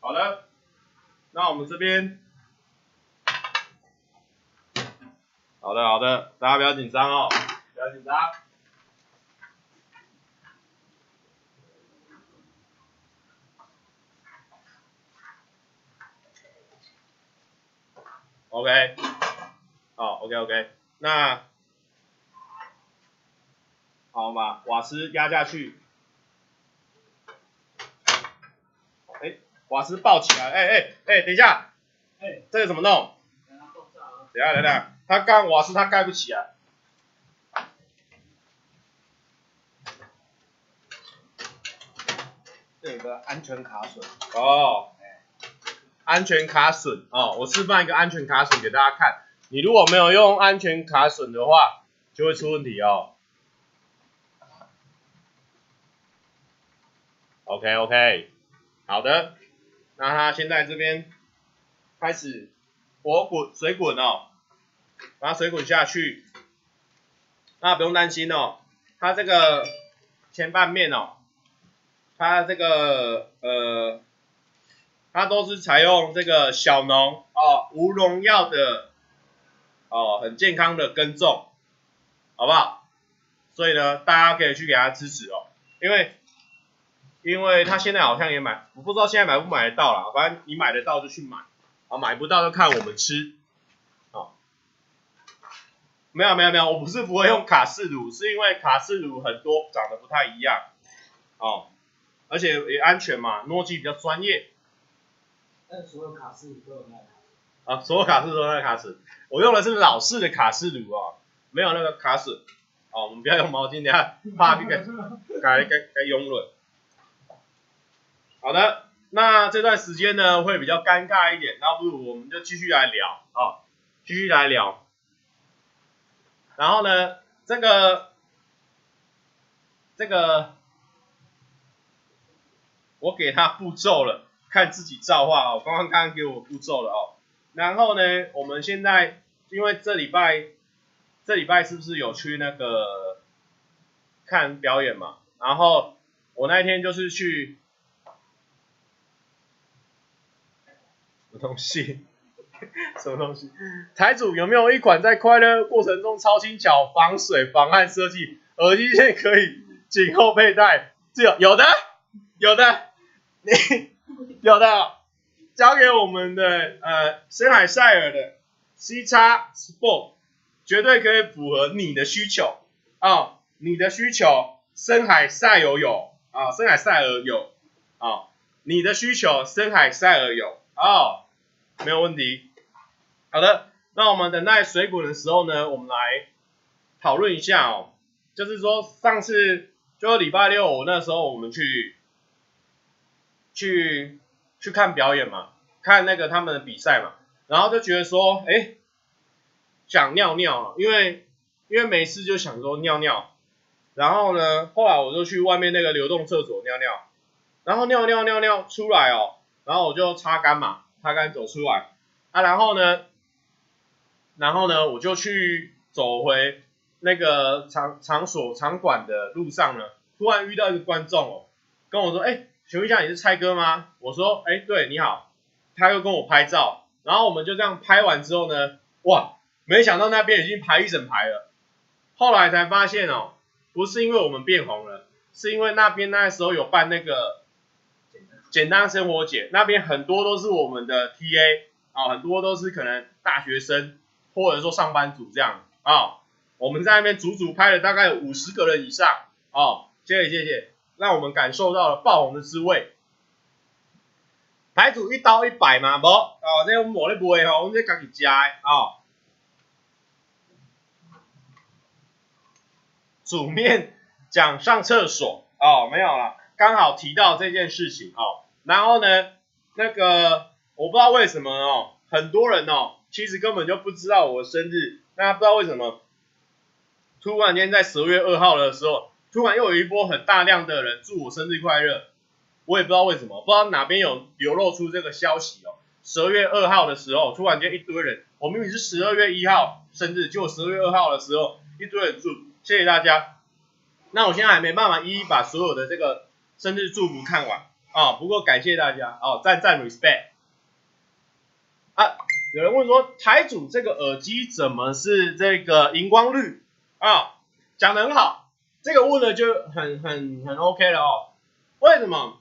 好的，那我们这边。好的好的，大家不要紧张哦，不要紧张。OK，好，OK OK，那好嘛，瓦斯压下去，哎，瓦斯爆起来，哎哎哎，等一下，哎，这个怎么弄？等下等下。他干瓦斯他盖不起啊。这有个安全卡榫哦，安全卡榫哦，我示范一个安全卡榫给大家看。你如果没有用安全卡榫的话，就会出问题哦。OK OK，好的，那他先在这边开始火滚水滚哦。把水滚下去，那不用担心哦，它这个前半面哦，它这个呃，它都是采用这个小农哦，无农药的哦，很健康的耕种。好不好？所以呢，大家可以去给他支持哦，因为，因为他现在好像也买，我不知道现在买不买得到啦，反正你买得到就去买，啊，买不到就看我们吃，没有没有没有，我不是不会用卡式炉，是因为卡式炉很多长得不太一样，哦，而且也安全嘛，诺基比较专业。那所有卡式炉都有那卡。啊，所有卡式都有那卡式，我用的是老式的卡式炉哦。没有那个卡式，哦，我们不要用毛巾，等下怕给 <laughs> 改改改用了。好的，那这段时间呢会比较尴尬一点，那不如我们就继续来聊啊，哦，继续来聊。然后呢，这个这个我给他步骤了，看自己造化哦。刚刚刚刚给我步骤了哦。然后呢，我们现在因为这礼拜。这礼拜是不是有去那个看表演嘛？然后我那天就是去什么东西？<laughs> 什么东西？台主有没有一款在快乐过程中超轻巧、防水防汗设计耳机线可以颈后佩戴？这有有的有的，你 <laughs> 有的交给我们的呃森海塞尔的 C 叉 Sport。绝对可以符合你的需求啊、你的需求，深海塞尔有啊，深海塞尔有啊、你的需求，深海塞尔有哦，没有问题。好的，那我们等待水滚的时候呢，我们来讨论一下哦，就是说上次就礼拜六我那时候我们去去去看表演嘛，看那个他们的比赛嘛，然后就觉得说，哎。想尿尿，因为因为没事就想说尿尿，然后呢，后来我就去外面那个流动厕所尿尿，然后尿尿尿尿出来哦，然后我就擦干嘛，擦干走出来。啊，然后呢，然后呢，我就去走回那个场场所场馆的路上呢，突然遇到一个观众哦，跟我说，哎，请问一下你是蔡哥吗？我说，哎，对，你好，他又跟我拍照，然后我们就这样拍完之后呢，哇！没想到那边已经排一整排了，后来才发现哦，不是因为我们变红了，是因为那边那时候有办那个简单生活节，那边很多都是我们的 TA 啊，很多都是可能大学生或者说上班族这样啊，我们在那边足足拍了大概五十个人以上哦，谢谢谢谢，让我们感受到了爆红的滋味。台主一刀一百嘛，不哦，这个我咧卖吼，我们这自己吃的哦。煮面讲上厕所哦，没有了，刚好提到这件事情哦。然后呢，那个我不知道为什么哦，很多人哦，其实根本就不知道我生日。那不知道为什么，突然间在十二月二号的时候，突然又有一波很大量的人祝我生日快乐。我也不知道为什么，不知道哪边有流露出这个消息哦。十二月二号的时候，突然间一堆人，我明明是十二月一号生日，就十二月二号的时候，一堆人祝。谢谢大家。那我现在还没办法一一把所有的这个生日祝福看完啊、不过感谢大家哦，赞赞 respect。啊，有人问说台主这个耳机怎么是这个荧光绿啊、讲得很好，这个问的就很很很 OK 了哦。为什么？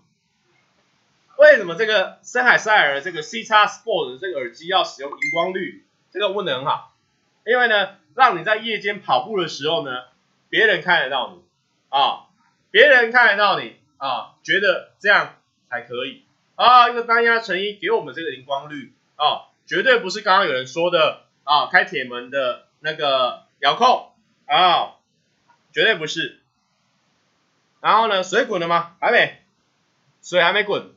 为什么这个森海塞尔这个 C 叉 Sport 的这个耳机要使用荧光绿？这个问得很好，因为呢，让你在夜间跑步的时候呢。别人看得到你啊，别人看得到你啊，觉得这样才可以啊。一个单压成衣给我们这个荧光绿啊，绝对不是刚刚有人说的啊，开铁门的那个遥控啊，绝对不是。然后呢，水滚了吗？还没。水还没滚，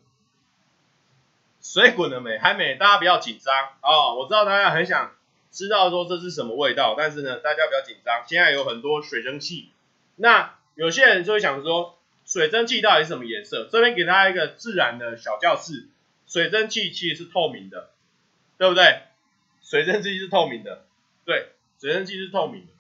水滚了没？还没，大家不要紧张哦。我知道大家很想知道说这是什么味道，但是呢，大家不要紧张。现在有很多水蒸气，那有些人就会想说，水蒸气到底是什么颜色？这边给大家一个自然的小教室，水蒸气其实是透明的，对不对？水蒸气是透明的，对，水蒸气是透明的。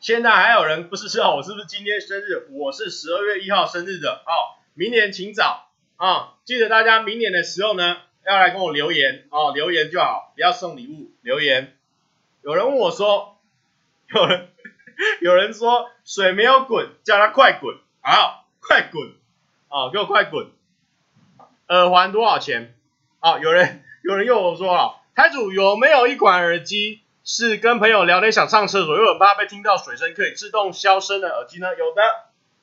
现在还有人不是知道我是不是今天生日？我是十二月一号生日的哦。明年请早啊！记得大家明年的时候呢，要来跟我留言哦，留言就好，不要送礼物，留言。有人问我说，<laughs> 有人 <laughs> 有人说水没有滚，叫他快滚，好，快滚，啊，给我快滚。耳环多少钱？啊，有人 <laughs> 有人又说了，台主有没有一款耳机？是跟朋友聊天想上厕所，又很怕被听到水声，可以自动消声的耳机呢？有的，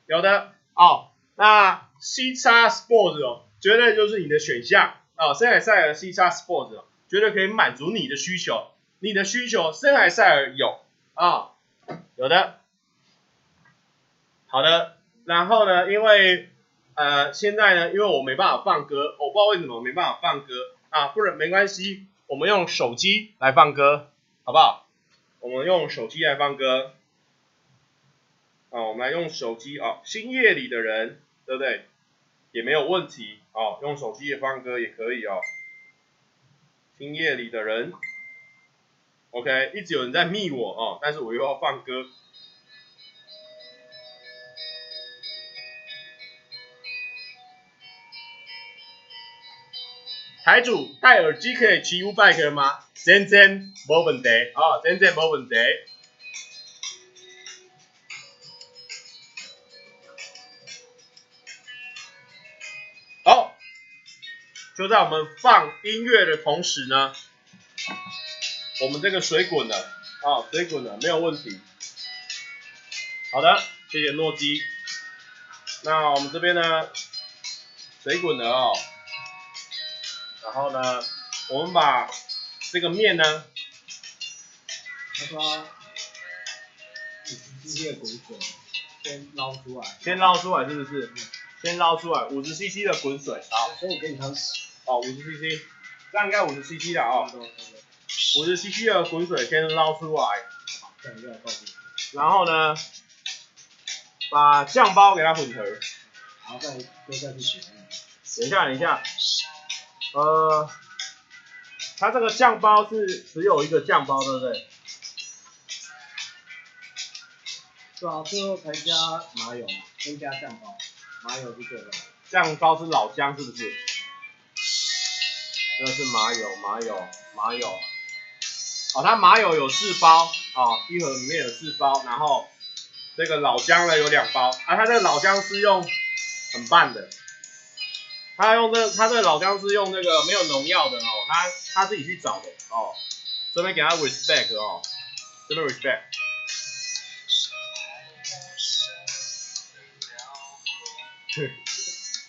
有的哦。那 C 叉 Sports 哦，绝对就是你的选项哦。森海塞尔 C 叉 Sports，绝对可以满足你的需求。你的需求，森海塞尔有啊、有的。好的，然后呢，因为呃现在呢，因为我没办法放歌，我不知道为什么没办法放歌啊，不然没关系，我们用手机来放歌。好不好？我们用手机来放歌。啊，我们来用手机啊，星夜里的人，对不对？也没有问题啊，用手机也放歌也可以哦。星夜里的人，OK，一直有人在密我哦，但是我又要放歌。台主戴耳机可以骑 U-bike 吗？真真没问题啊，真真没问题。好，就在我们放音乐的同时呢，我们这个水滚了啊，水滚了，没有问题。好的，谢谢诺基。那我们这边呢，水滚了哦。然后呢，我们把这个面呢，他说，五十 cc 的滚水先捞出来，先捞出来是不是？先捞出来，五十 cc 的滚水，好，所以给你喝水。哦，五十 cc，这样应该五十 cc 的哦。五十 cc 的滚水先捞出来，然后呢，把酱包给它混合，然后再再下去洗。等一下，等一下。呃，它这个酱包是只有一个酱包，对不对？对啊，最后才加麻油，先加酱包，麻油是对的。酱包是老姜，是不是？这个是麻油，麻油，麻油。哦，它麻油有四包，哦，一盒里面有四包，然后这个老姜呢有两包，啊，它这个老姜是用很棒的。他用这，他这老姜是用那个没有农药的哦，他他自己去找的哦，这边给他 respect 哦，这边 respect。<laughs>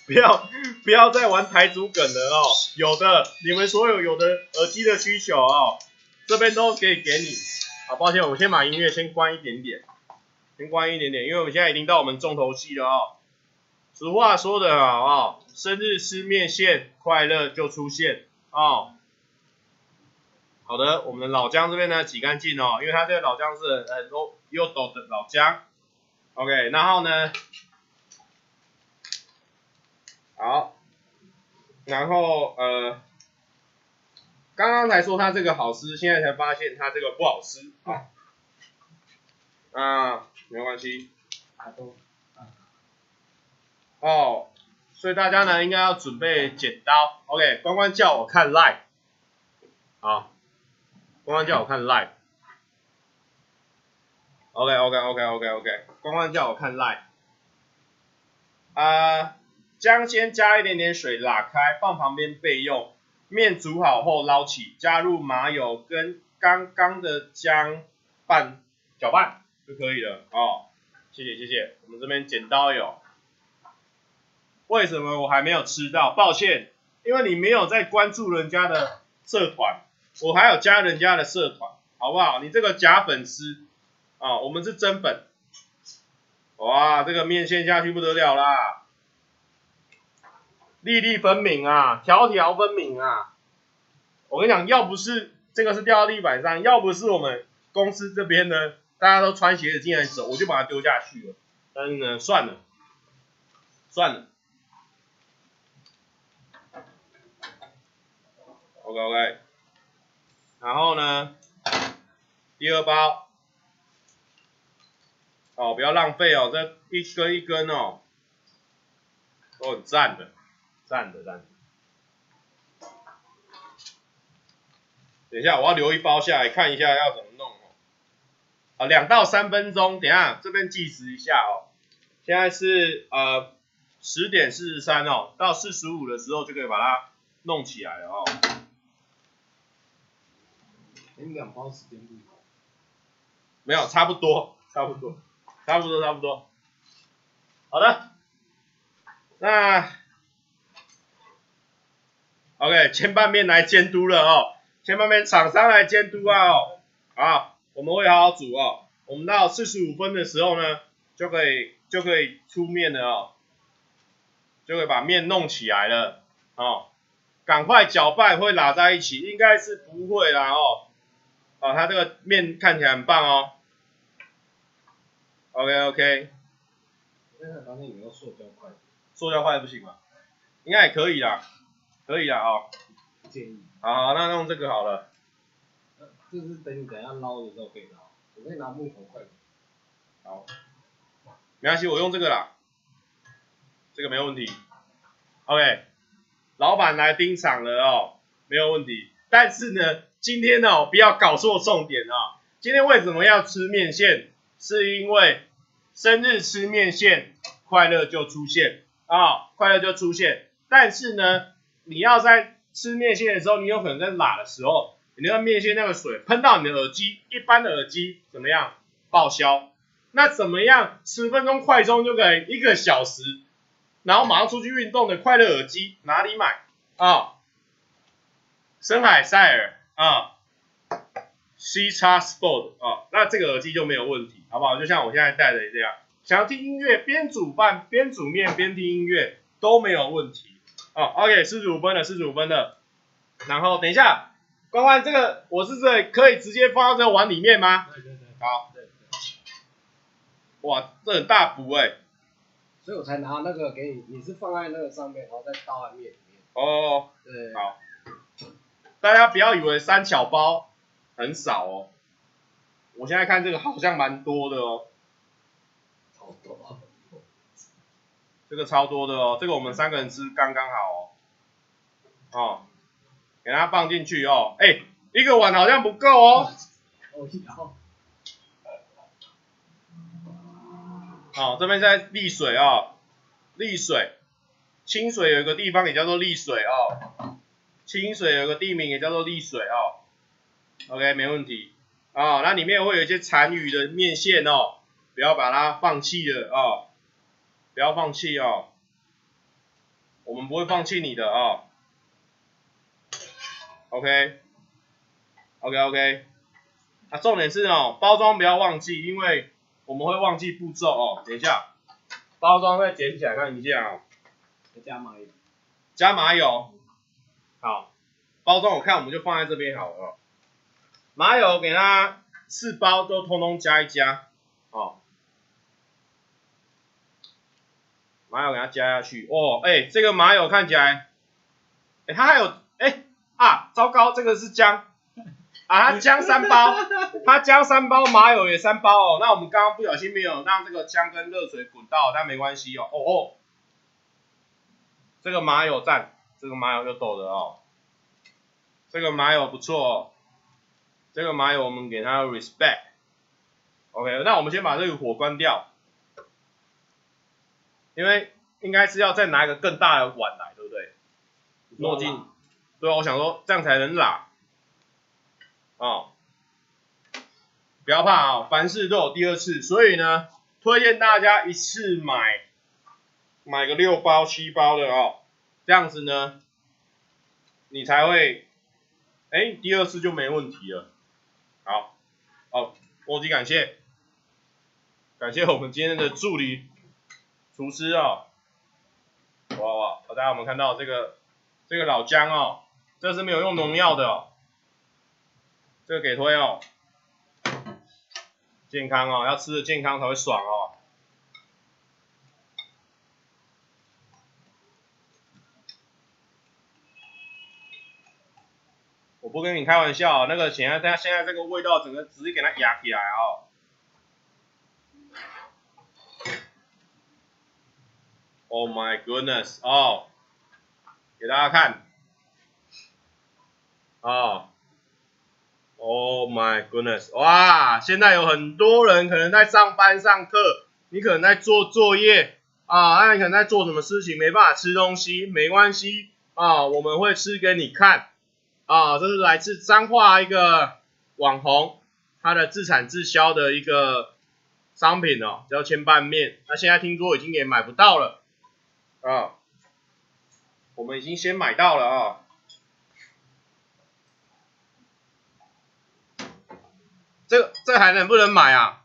不要不要再玩台主梗了哦，有的你们所有有的耳机的需求哦，这边都可以给你。好，抱歉，我先把音乐先关一点点，先关一点点，因为我们现在已经到我们重头戏了哦。俗话说得好哦，生日吃面线，快乐就出现哦。好的，我们的老姜这边呢挤干净哦，因为它这个老姜是很多又抖的老姜。OK，然后呢，好，然后呃，刚刚才说它这个好吃，现在才发现它这个不好吃啊。啊，没关系。啊都。哦，所以大家呢应该要准备剪刀，OK？关关叫我看 live，好，关关叫我看 live，OK，OK，OK，OK，OK，关关叫我看 live，啊，姜先加一点点水，拉开，放旁边备用。面煮好后捞起，加入麻油跟刚刚的姜拌搅拌就可以了。哦，谢谢谢谢，我们这边剪刀有。为什么我还没有吃到？抱歉，因为你没有在关注人家的社团，我还有加人家的社团，好不好？你这个假粉丝啊，我们是真粉，哇，这个面线下去不得了啦，粒粒分明啊，条条分明啊。我跟你讲，要不是这个是掉到地板上，要不是我们公司这边呢，大家都穿鞋子进来走，我就把它丢下去了。但是呢，算了，算了。OK OK，然后呢，第二包，哦，不要浪费哦，这一根一根哦，都很赞的，赞的赞的。等一下，我要留一包下来看一下要怎么弄哦。啊，两到三分钟，等一下这边计时一下哦。现在是呃十点四十三哦，到四十五的时候就可以把它弄起来了哦。你两包时间不同？没有，差不多，差不多，差不多，差不多。好的，那 OK，前半面来监督了哦。前半面厂商来监督啊！哦，好，我们会好好煮哦。我们到四十五分的时候呢，就可以就可以出面了哦，就可以把面弄起来了哦。赶快搅拌会拉在一起，应该是不会啦哦。哦，它这个面看起来很棒哦。OK OK。现在房间有没有塑胶筷子？塑胶筷子不行吗？应该也可以啦，可以啦哦。不建议。好，那用这个好了。就是等你等下捞的时候可以捞，我可以拿木头筷子。好，没关系，我用这个啦，这个没问题。OK，老板来盯场了哦，没有问题。但是呢，今天、哦，不要搞错重点啊、今天为什么要吃面线？是因为生日吃面线，快乐就出现啊、快乐就出现。但是呢，你要在吃面线的时候，你有可能在拉的时候，你那个面线那个水喷到你的耳机，一般的耳机怎么样？报销。那怎么样？十分钟快充就可以一个小时，然后马上出去运动的快乐耳机哪里买啊？森海塞尔啊，C 叉 Sport 啊，那这个耳机就没有问题，好不好？就像我现在戴的这样，想要听音乐，边煮饭边煮面边听音乐都没有问题。哦，OK，四十五分的，四十五分的。然后等一下，关关，这个我是这可以直接放到这个碗里面吗？对对对。好。对对。哇，这很大补哎。所以我才拿那个给你，你是放在那个上面，然后再倒在面里面。哦。对。好。大家不要以为三巧包很少哦，我现在看这个好像蛮多的哦。超多。这个超多的哦，这个我们三个人吃刚刚好哦，哦，给它放进去哦，哎，一个碗好像不够哦。哦，这边在沥水哦，沥水，清水有一个地方也叫做沥水哦，清水有个地名也叫做丽水哦。OK，没问题。哦，那里面会有一些残余的面线哦，不要把它放弃了哦。不要放弃哦，我们不会放弃你的哦。OK，OK OK, OK。啊，重点是哦，包装不要忘记，因为我们会忘记步骤哦。等一下，包装再捡起来看一下哦。加麻油。加麻油。好，包装我看我们就放在这边好了。麻油给它四包都通通加一加，哦。麻油给它加下去。哦，哎，这个麻油看起来，哎，它还有，哎，啊，糟糕，这个是姜，啊，姜三包，它姜三包，麻油也三包哦，那我们刚刚不小心没有让这个姜跟热水滚到，但没关系哦，哦哦，这个麻油赞，这个麻油就抖了哦，这个麻油不错哦，这个麻油我们给它 respect，OK，那我们先把这个火关掉。因为应该是要再拿一个更大的碗来，对不对？落进，对，我想说这样才能拉。哦，不要怕啊、哦，凡事都有第二次，所以呢，推荐大家一次买买个六包七包的哦，这样子呢，你才会，哎，第二次就没问题了。好，哦，莫吉感谢。感谢我们今天的助理厨师哦。哇哇！大家有没有看到这个这个老姜哦？这是没有用农药的哦。这个给推哦。健康哦，要吃的健康才会爽哦。我不跟你开玩笑，那个现在它现在这个味道，整个直接给它压起来哦。Oh my goodness！哦，给大家看。哦。Oh my goodness！哇，现在有很多人可能在上班上课，你可能在做作业啊，那你可能在做什么事情没办法吃东西，没关系啊，我们会吃给你看啊。这是来自彰化一个网红，他的自产自销的一个商品哦，叫千拌面。那现在听说已经也买不到了啊，我们已经先买到了啊。这个这个还能不能买啊？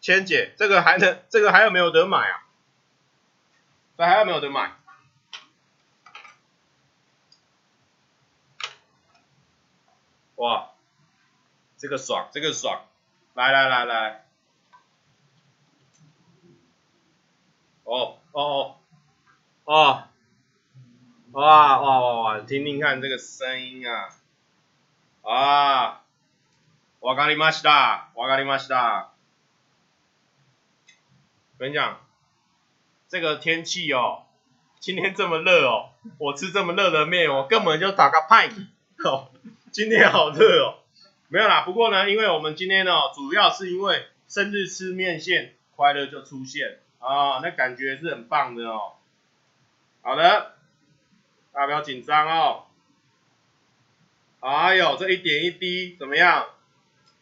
千姐，这个还能这个还有没有得买啊？这还有没有得买？哇，这个爽，这个爽，来来来来，哦哦哦，哦，哇哇哇哇，听听看这个声音啊，啊。わかりました，わかりました。跟你讲，这个天气哦，今天这么热哦，我吃这么热的面，我根本就打个派哦。 <laughs> 今天好热哦，没有啦。不过呢，因为我们今天哦，主要是因为生日吃面线，快乐就出现啊，那感觉是很棒的哦。好的，大家不要紧张哦。哎呦，这一点一滴怎么样？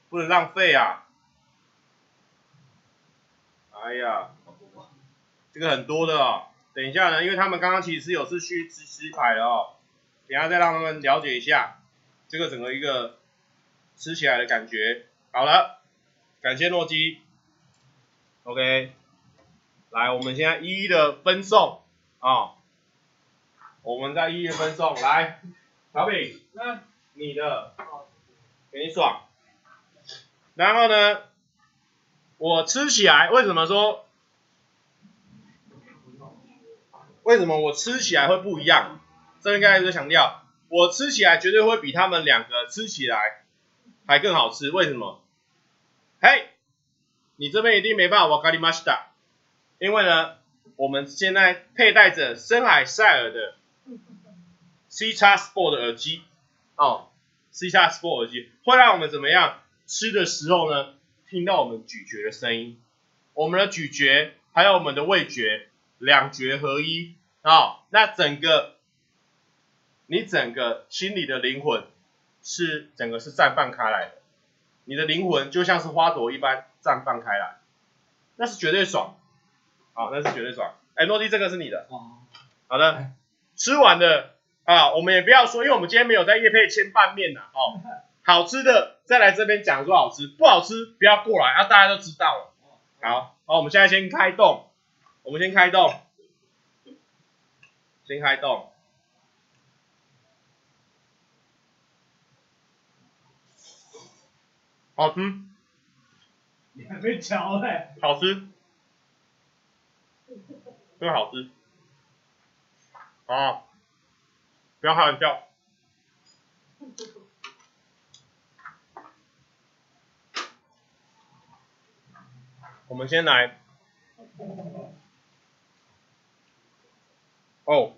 不能浪费啊！哎呀，这个很多的哦。等一下呢，因为他们刚刚其实有是去吃鸡排的哦。等下再让他们了解一下这个整个一个吃起来的感觉。好了，感谢诺基。OK，来，我们现在一一的分送啊、哦。我们再一一的分送，来，小饼，那你的，给你爽。然后呢，我吃起来为什么说？为什么我吃起来会不一样？这应该是强调，我吃起来绝对会比他们两个吃起来还更好吃。为什么？嘿，你这边一定没办法わかりました，因为呢，我们现在佩戴着森海塞尔的 C X Sport 的耳机哦，C X Sport 耳机会让我们怎么样？吃的时候呢，听到我们咀嚼的声音，我们的咀嚼还有我们的味觉两觉合一啊、哦，那整个 你整个心里的灵魂是整个是绽放开来的，你的灵魂就像是花朵一般绽放开来，那是绝对爽，好、哦，那是绝对爽。哎，诺基，这个是你的，好的，吃完的啊，我们也不要说，因为我们今天没有在叶配千拌面呐，哦。<laughs> 好吃的再来这边讲说好吃，不好吃不要过来，啊大家都知道了。好，好，我们现在先开动，我们先开动，先开动。好吃，你还没嚼嘞。好吃，真好吃。啊，不要开玩笑。我们先来，哦，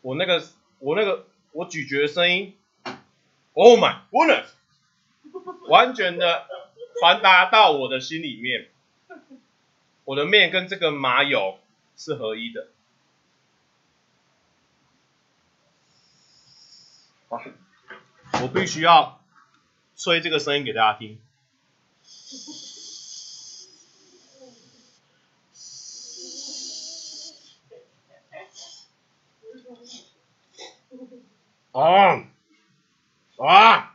我那个我那个我咀嚼的声音，Oh my goodness，完全的传达到我的心里面，我的面跟这个麻油是合一的，啊，我必须要吹这个声音给大家听。啊，啊，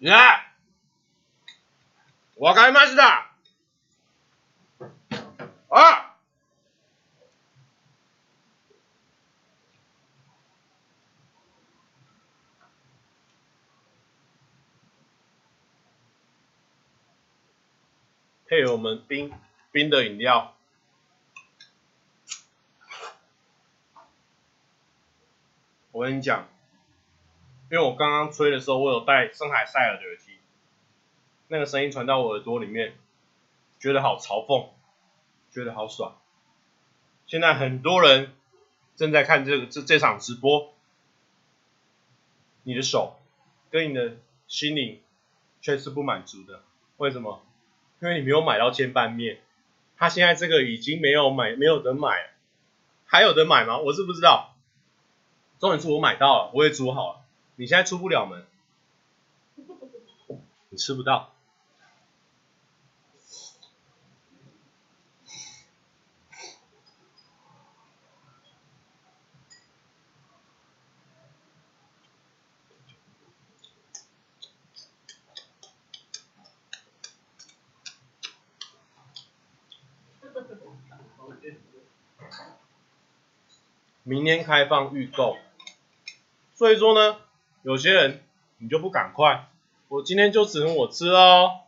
耶， わかりました。啊！配合我们冰冰的饮料。我跟你讲， 因为我刚刚吹的时候，我有戴深海塞尔的耳机，那个声音传到我耳朵里面，觉得好嘲讽，觉得好爽。现在很多人正在看这个这这场直播，你的手跟你的心灵却是不满足的，为什么？因为你没有买到煎拌面，他现在这个已经没有买，没有得买，还有得买吗？我是不知道。重点是我买到了，我也煮好了，你现在出不了门，你吃不到。明天开放预购。所以说呢，有些人你就不赶快，我今天就只能我吃哦，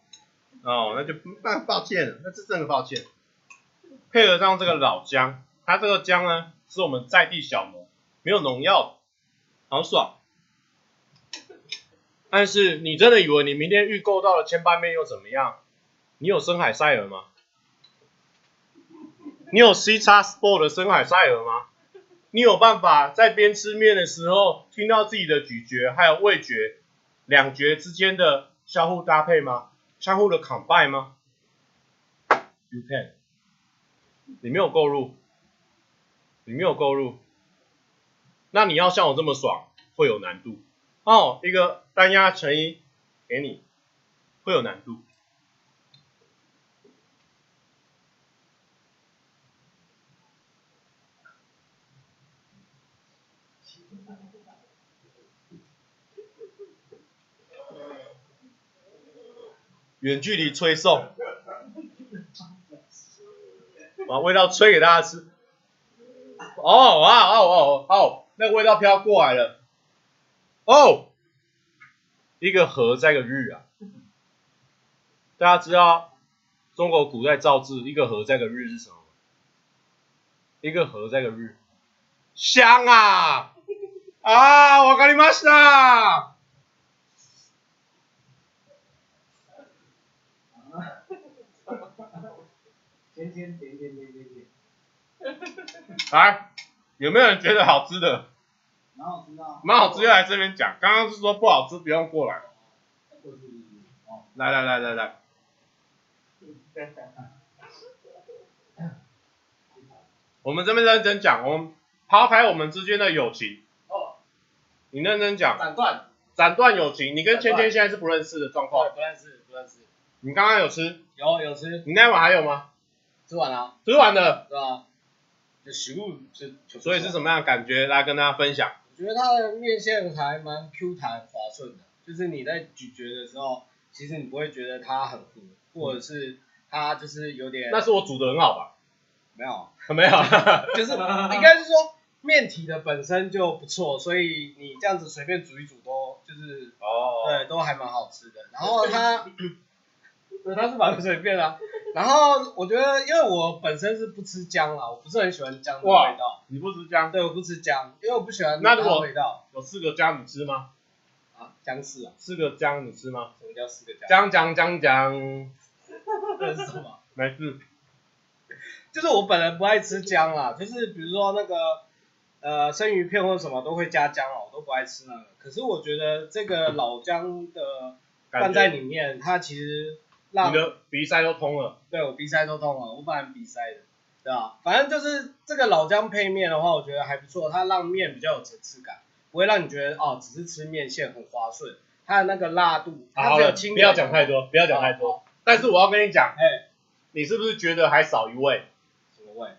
哦，那就那抱歉了，那是真的抱歉。配合上这个老姜，它这个姜呢是我们在地小农，没有农药，好爽。但是你真的以为你明天预购到了千拌面又怎么样？你有深海赛尔吗？你有 C 叉 Sport 的深海赛尔吗？你有办法在边吃面的时候听到自己的咀嚼还有味觉两觉之间的相互搭配吗？相互的 combine 吗？You can。你没有购入，你没有购入，那你要像我这么爽会有难度哦。一个单压成衣给你，会有难度。远距离吹送，把味道吹给大家吃。哦哇哦哦哦，那个味道飘过来了。哦，一个和再一个日啊。大家知道中国古代造字一个和再一个日是什么吗？一个和再一个日，香啊！啊，わかりまし 甜甜甜甜甜甜甜。<laughs> 来，有没有人觉得好吃的？蛮好吃的。蛮好吃，就来这边讲。刚刚是说不好吃，不用过来。来来来来来。<laughs> 我们这边认真讲，我们抛开我们之间的友情。哦。你认真讲。斩断。斩断友情，你跟芊芊现在是不认识的状况。不认识，不认识。你刚刚有吃？有有吃。你那碗还有吗？吃完了。吃完了。对啊。就食物是。所以是什么样的感觉？来跟大家分享。我觉得它的面线还蛮 Q 弹滑顺的，就是你在咀嚼的时候，其实你不会觉得它很糊，或者是它就是有点。那是我煮的很好吧？没有。<laughs> 没有。<laughs> 就是应该是说面体的本身就不错，所以你这样子随便煮一煮都就是哦，对，都还蛮好吃的。然后 <laughs> 它。对，它是蛮随便的、啊。然后我觉得，因为我本身是不吃姜啦，我不是很喜欢姜的味道。你不吃姜？对，我不吃姜，因为我不喜欢那个味道。有四个姜，你吃吗？啊，姜丝啊。四个姜，你吃吗？什么叫四个姜？姜姜姜姜。这是什么？<laughs> 没事。就是我本人不爱吃姜啦，就是比如说那个呃生鱼片或者什么都会加姜哦，我都不爱吃那个。可是我觉得这个老姜的放在里面，它其实。让你的鼻塞都通了，对，我鼻塞都通了，我本来鼻塞的，对吧？反正就是这个老姜配面的话，我觉得还不错，它让面比较有层次感，不会让你觉得哦，只是吃面线很滑顺，它的那个辣度，它只有轻。不要讲太多，不要讲太多。但是我要跟你讲，哎，你是不是觉得还少一味？什么味？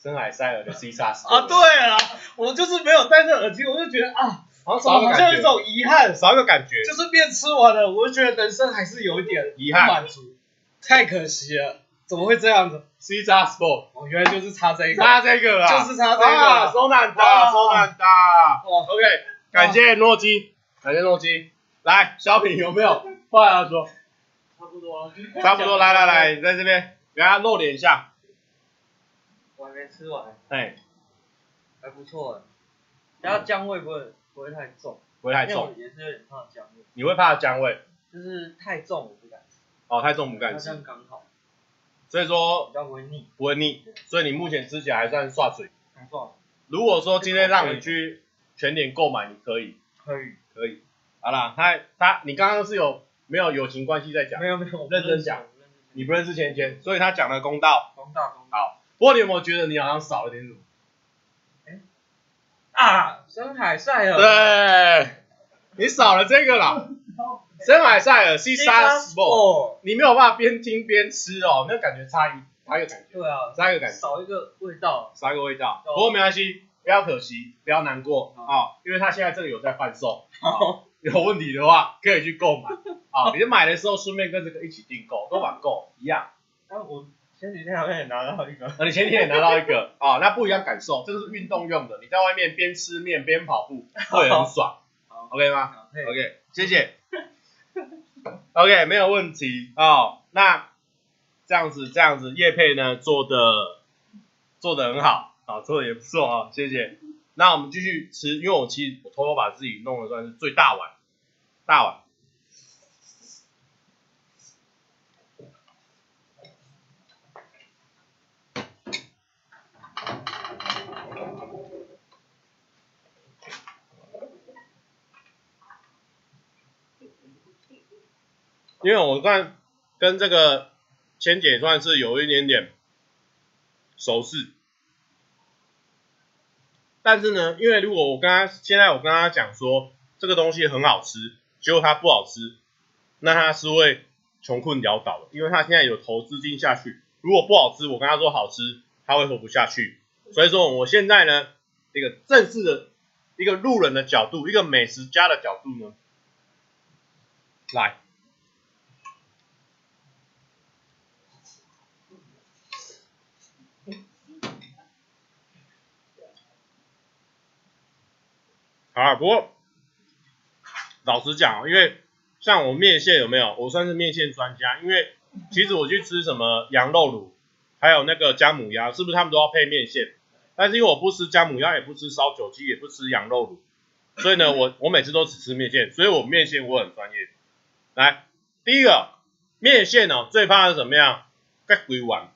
深海塞尔的 C 叉 Sport。啊，对啊，我就是没有戴着耳机，我就觉得啊，好少好像有一种遗憾，少一个感觉，就是面吃完了，我就觉得人生还是有一点遗憾，不满足，太可惜了，怎么会这样子？C 叉 Sport，哦，原来就是差这一个，差这个啦，就是差这个，手难打，手难打。OK，感谢诺基，感谢诺基，来，小品有没有？话要说，差不多，差不多，来来来，你在这边给他露脸一下。我还没吃完，哎，还不错哎，然后姜味不会不会太重，不会太重，也是有点怕姜味。你会怕姜味？就是太重我不敢吃。哦，太重不敢吃。这样刚好。所以说比较不会腻，不会腻，所以你目前吃起来还算刷嘴。还算。如果说今天让你去全点购买，你可以？可以，可以。好啦，他他你刚刚是有没有友情关系在讲？没有没有，认真讲。你不认识芊芊，所以他讲的公道。公道公道。好，不过你有没有觉得你好像少了点什么？哎，啊，深海赛尔。对，你少了这个啦。<laughs> 深海赛尔 C 叉 Sport，你没有办法边听边吃哦，那感觉差一，差一个感觉。对啊，差一个感觉。少一个味道。少一个味道。不过没关系，不要可惜，不要难过啊，因为他现在这里有在贩售。<laughs> 有问题的话可以去购买。啊，<laughs> 你买的时候顺便跟这个一起订购，都网购一样。但我前几天好像也拿到一个。啊，你前几天也拿到一个啊，那不一样感受，这个是运动用的，你在外面边吃面边跑步会很爽。OK 吗？OK，谢谢。OK，没有问题哦。那这样子，这样子，叶佩呢做的做的很好，啊，做的也不错啊，谢谢。那我们继续吃，因为我其实我偷偷把自己弄的算是最大碗，大碗。因为我算跟这个千姐算是有一点点熟识，但是呢，因为如果我跟他现在我跟他讲说这个东西很好吃，结果它不好吃，那他是会穷困潦倒的，因为他现在有投资金下去，如果不好吃，我跟他说好吃，他会活不下去。所以说我现在呢，一个正式的一个路人的角度，一个美食家的角度呢，来。好啊，不过老实讲，因为像我面线有没有？我算是面线专家，因为其实我去吃什么羊肉卤，还有那个姜母鸭，是不是他们都要配面线？但是因为我不吃姜母鸭，也不吃烧酒鸡，也不吃羊肉卤，所以呢，我我每次都只吃面线，所以我面线我很专业。来，第一个面线哦，最怕的是什么样？结龟丸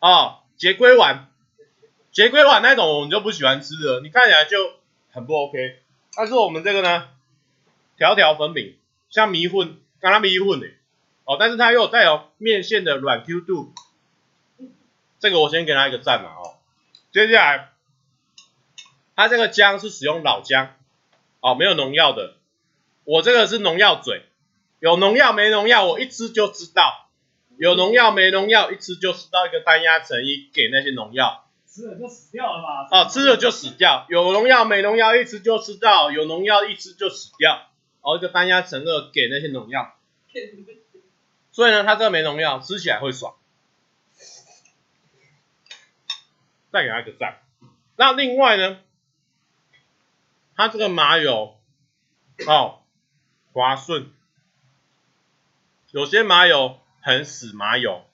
哦，结龟丸。结龟丸那种我们就不喜欢吃了，你看起来就很不 OK。但是我们这个呢，条条粉饼，像米粉，跟它米粉的哦，但是它又带有面线的软 Q 度，这个我先给它一个赞嘛哦。接下来，它这个姜是使用老姜哦，没有农药的。我这个是农药嘴，有农药没农药，我一吃就知道。有农药没农药，一吃就知道一个单压成一给那些农药。吃了就死掉了吧？哦，吃了就死掉，有农药没农药一吃就吃到，有农药一吃就死掉。然后就单压成二给那些农药，所以呢，它这个没农药，吃起来会爽。再给它一个赞。那另外呢，它这个麻油哦滑顺，有些麻油很死麻油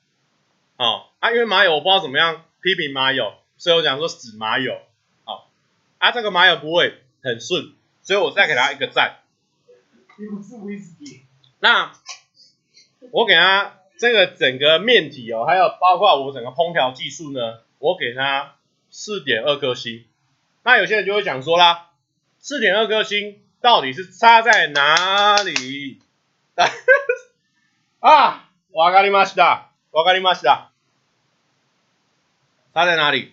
哦，啊，因为麻油我不知道怎么样批评麻油。所以我讲说死麻油，好，啊这个麻油不会很顺，所以我再给他一个赞。那我给他这个整个面体哦，还有包括我整个烹调技术呢，我给他四点二颗星。那有些人就会讲说啦，四点二颗星到底是差在哪里？<laughs> 啊，わかりました，わかりました，差在哪里？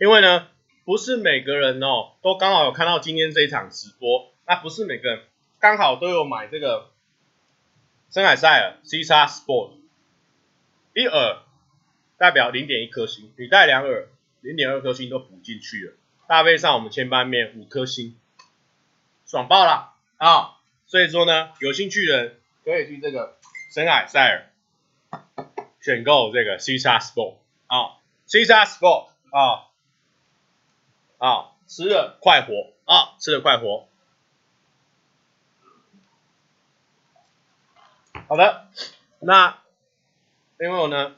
因为呢，不是每个人哦，都刚好有看到今天这一场直播，那不是每个人刚好都有买这个深海塞尔 C 叉 Sport，一耳代表零点一颗星，你带两耳零点二颗星都补进去了，搭配上我们千拌面五颗星，爽爆了啊！所以说呢，有兴趣的人可以去这个森海塞尔选购这个 C 差 Sport 啊 C 差 Sport 啊啊，吃的快活啊，吃的快活。好的，那另外呢，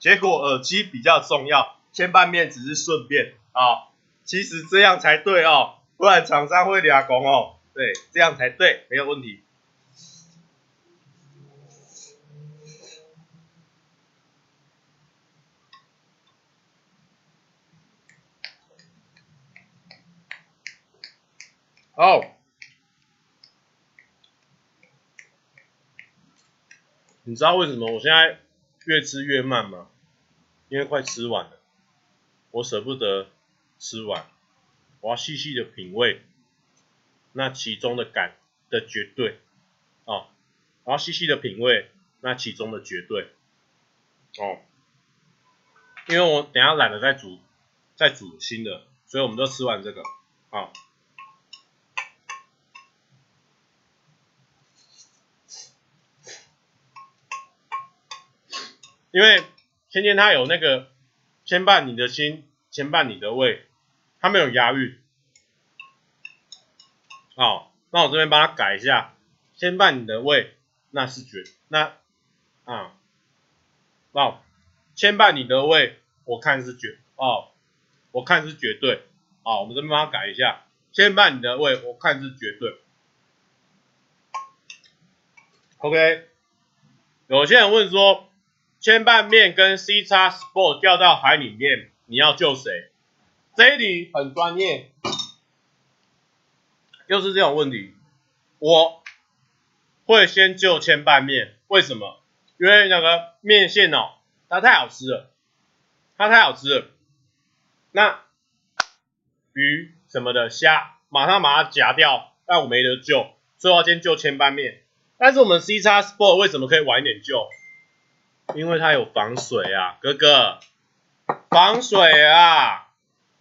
结果耳机比较重要，牵拌面只是顺便啊、其实这样才对哦，不然厂商会俩讲哦。对，这样才对，没有问题。哦。你知道为什么我现在越吃越慢吗？因为快吃完了，我舍不得吃完，我要细细的品味那其中的感的绝对哦，我要细细的品味那其中的绝对哦，因为我等下懒得再煮再煮新的，所以我们就吃完这个啊。哦因为天天他有那个牵绊你的心，牵绊你的胃，他没有押韵。好，那我这边帮他改一下，牵绊你的胃，那是绝，那啊，哦，牵绊你的胃，我看是绝，哦，我看是绝对，好，我们这边帮他改一下，牵绊你的胃，我看是绝对。OK，有些人问说。牵拌面跟 Ctrl Sport 掉到海里面，你要救谁？这一题很专业，又是这种问题，我会先救牵拌面，为什么？因为那个面线哦，它太好吃了，它太好吃了。那鱼什么的虾，马上把它夹掉，但我没得救，所以我要先救牵拌面。但是我们 Ctrl Sport 为什么可以晚一点救？因为它有防水啊，哥哥，防水啊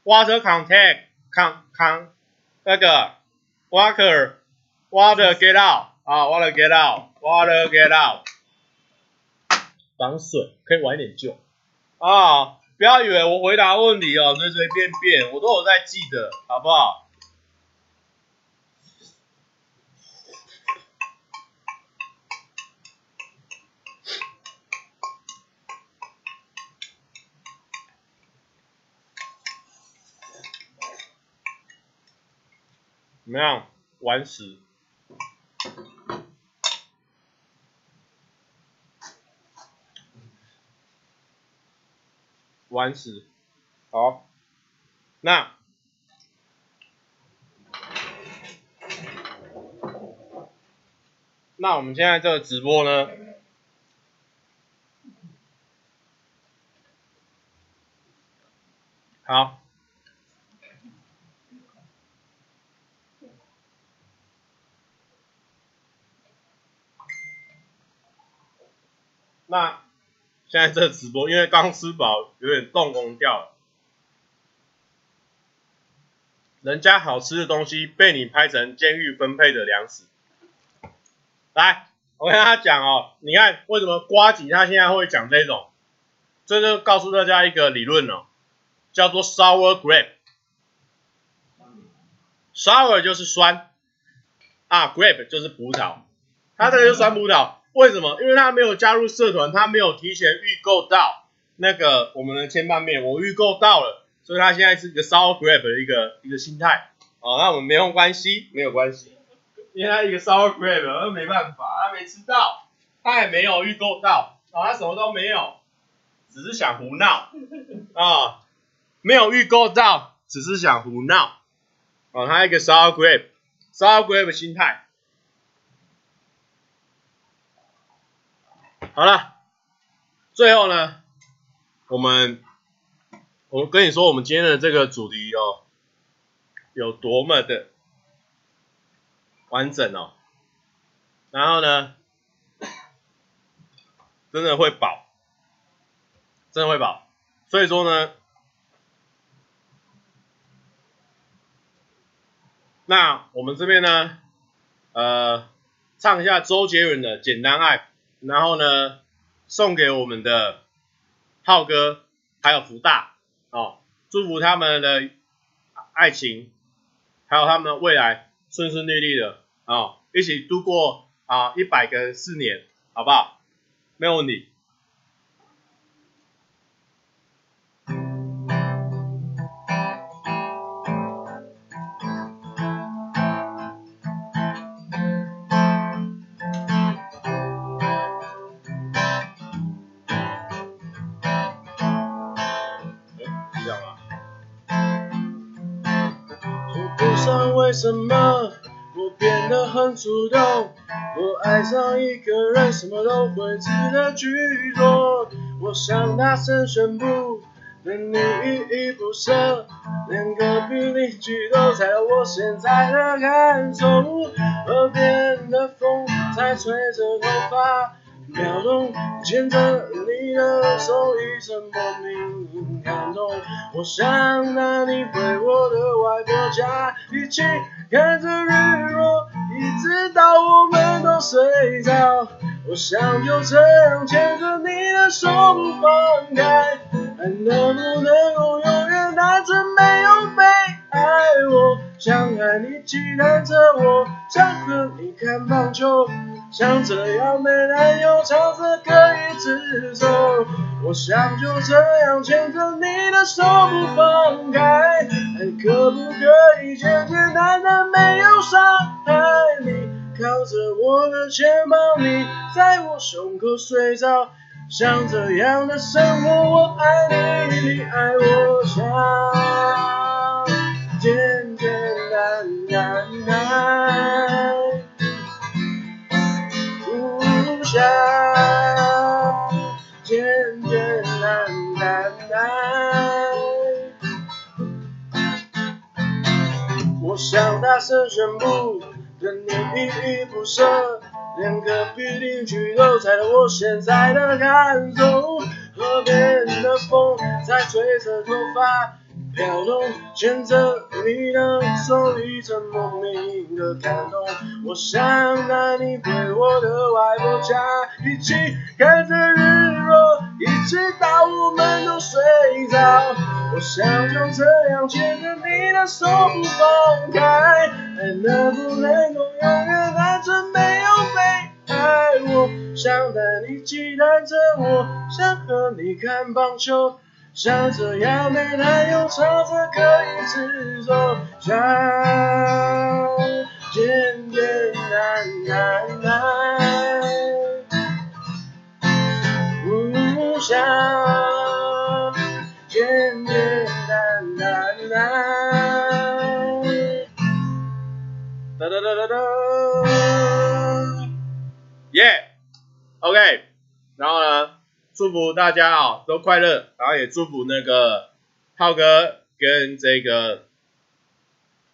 ，water contact，抗抗那个 water water get out 啊，water get out，water get out，防水可以晚一点救啊，不要以为我回答问题哦随随便便，我都有在记得，好不好？怎么样？完食，完食，好，那那我们现在这个直播呢？好。那现在这直播，因为刚吃饱，有点动工掉了。人家好吃的东西被你拍成监狱分配的粮食。来，我跟他讲哦，你看为什么瓜吉他现在会讲这种？这就告诉大家一个理论哦，叫做 sour grape。sour 就是酸，啊，grape 就是葡萄，它这个就是酸葡萄。为什么？因为他没有加入社团，他没有提前预购到那个我们的千拌面，我预购到了，所以他现在是一个 sour grape 的一个一个心态。哦，那我们没有关系，没有关系，因为他一个 sour grape，那没办法，他没吃到，他也没有预购到，哦，他什么都没有，只是想胡闹，<laughs> 啊、哦，没有预购到，只是想胡闹，哦，他一个 sour grape，sour grape 心态。好了最后呢我们我跟你说我们今天的这个主题哦有多么的完整哦。然后呢真的会饱真的会饱。所以说呢那我们这边呢呃唱一下周杰伦的简单爱。然后呢，送给我们的浩哥还有福大哦，祝福他们的爱情，还有他们的未来顺顺利利的啊、一起度过啊一百个四年，好不好？没有问题。为什么我变得很主动？我爱上一个人，什么都会值得去做。我想大声宣布，对你依依不舍，连隔壁邻居都猜到我现在的感受。河边的风在吹着头发。飘动，牵着你的手，一直莫名感动。我想带你回我的外婆家，一起看着日落，一直到我们都睡着。我想就这样牵着你的手不放开，还能不能够永远单纯没有被爱？我想和你骑单车，我想和你看棒球。像这样没男友唱着歌一直走，我想就这样牵着你的手不放开，还可不可以简简单单没有伤害？你？靠着我的肩膀，你在我胸口睡着，像这样的生活，我爱你，你爱我，想。想大声宣布，对你依依不舍，连隔壁邻居都猜到我现在的感受。河边的风在吹着头发。飘动，牵着你的手，一阵莫名的感动。我想带你回我的外婆家，一起看着日落，一直到我们都睡着。我想就这样牵着你的手不放开，爱能不能够永远单纯没有悲哀？我想带你骑单车，我想和你看棒球。像这样没男友唱着歌一直走，想简简单单爱，不想简简单单爱。哒哒哒哒哒，耶，OK，然后呢？祝福大家啊，都快乐，然后也祝福那个浩哥跟这个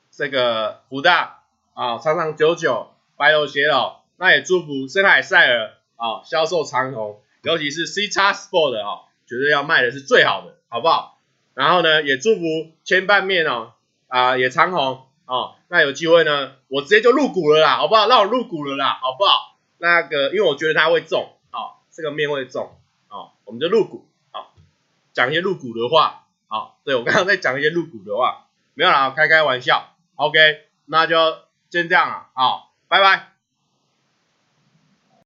这个福大啊，长长久久，白头偕老。那也祝福森海塞尔啊，销售长虹，尤其是 C 叉 Sport 的啊，绝对要卖的是最好的，好不好？然后呢，也祝福千拌面哦啊，也长虹哦。那有机会呢，我直接就入股了啦，好不好？让我入股了啦，好不好？那个，因为我觉得它会中啊，这个面会中。我们就入股，啊，讲一些入股的话，好，对，我刚刚在讲一些入股的话，没有啦，开开玩笑，OK，那就先这样啊，好，拜拜。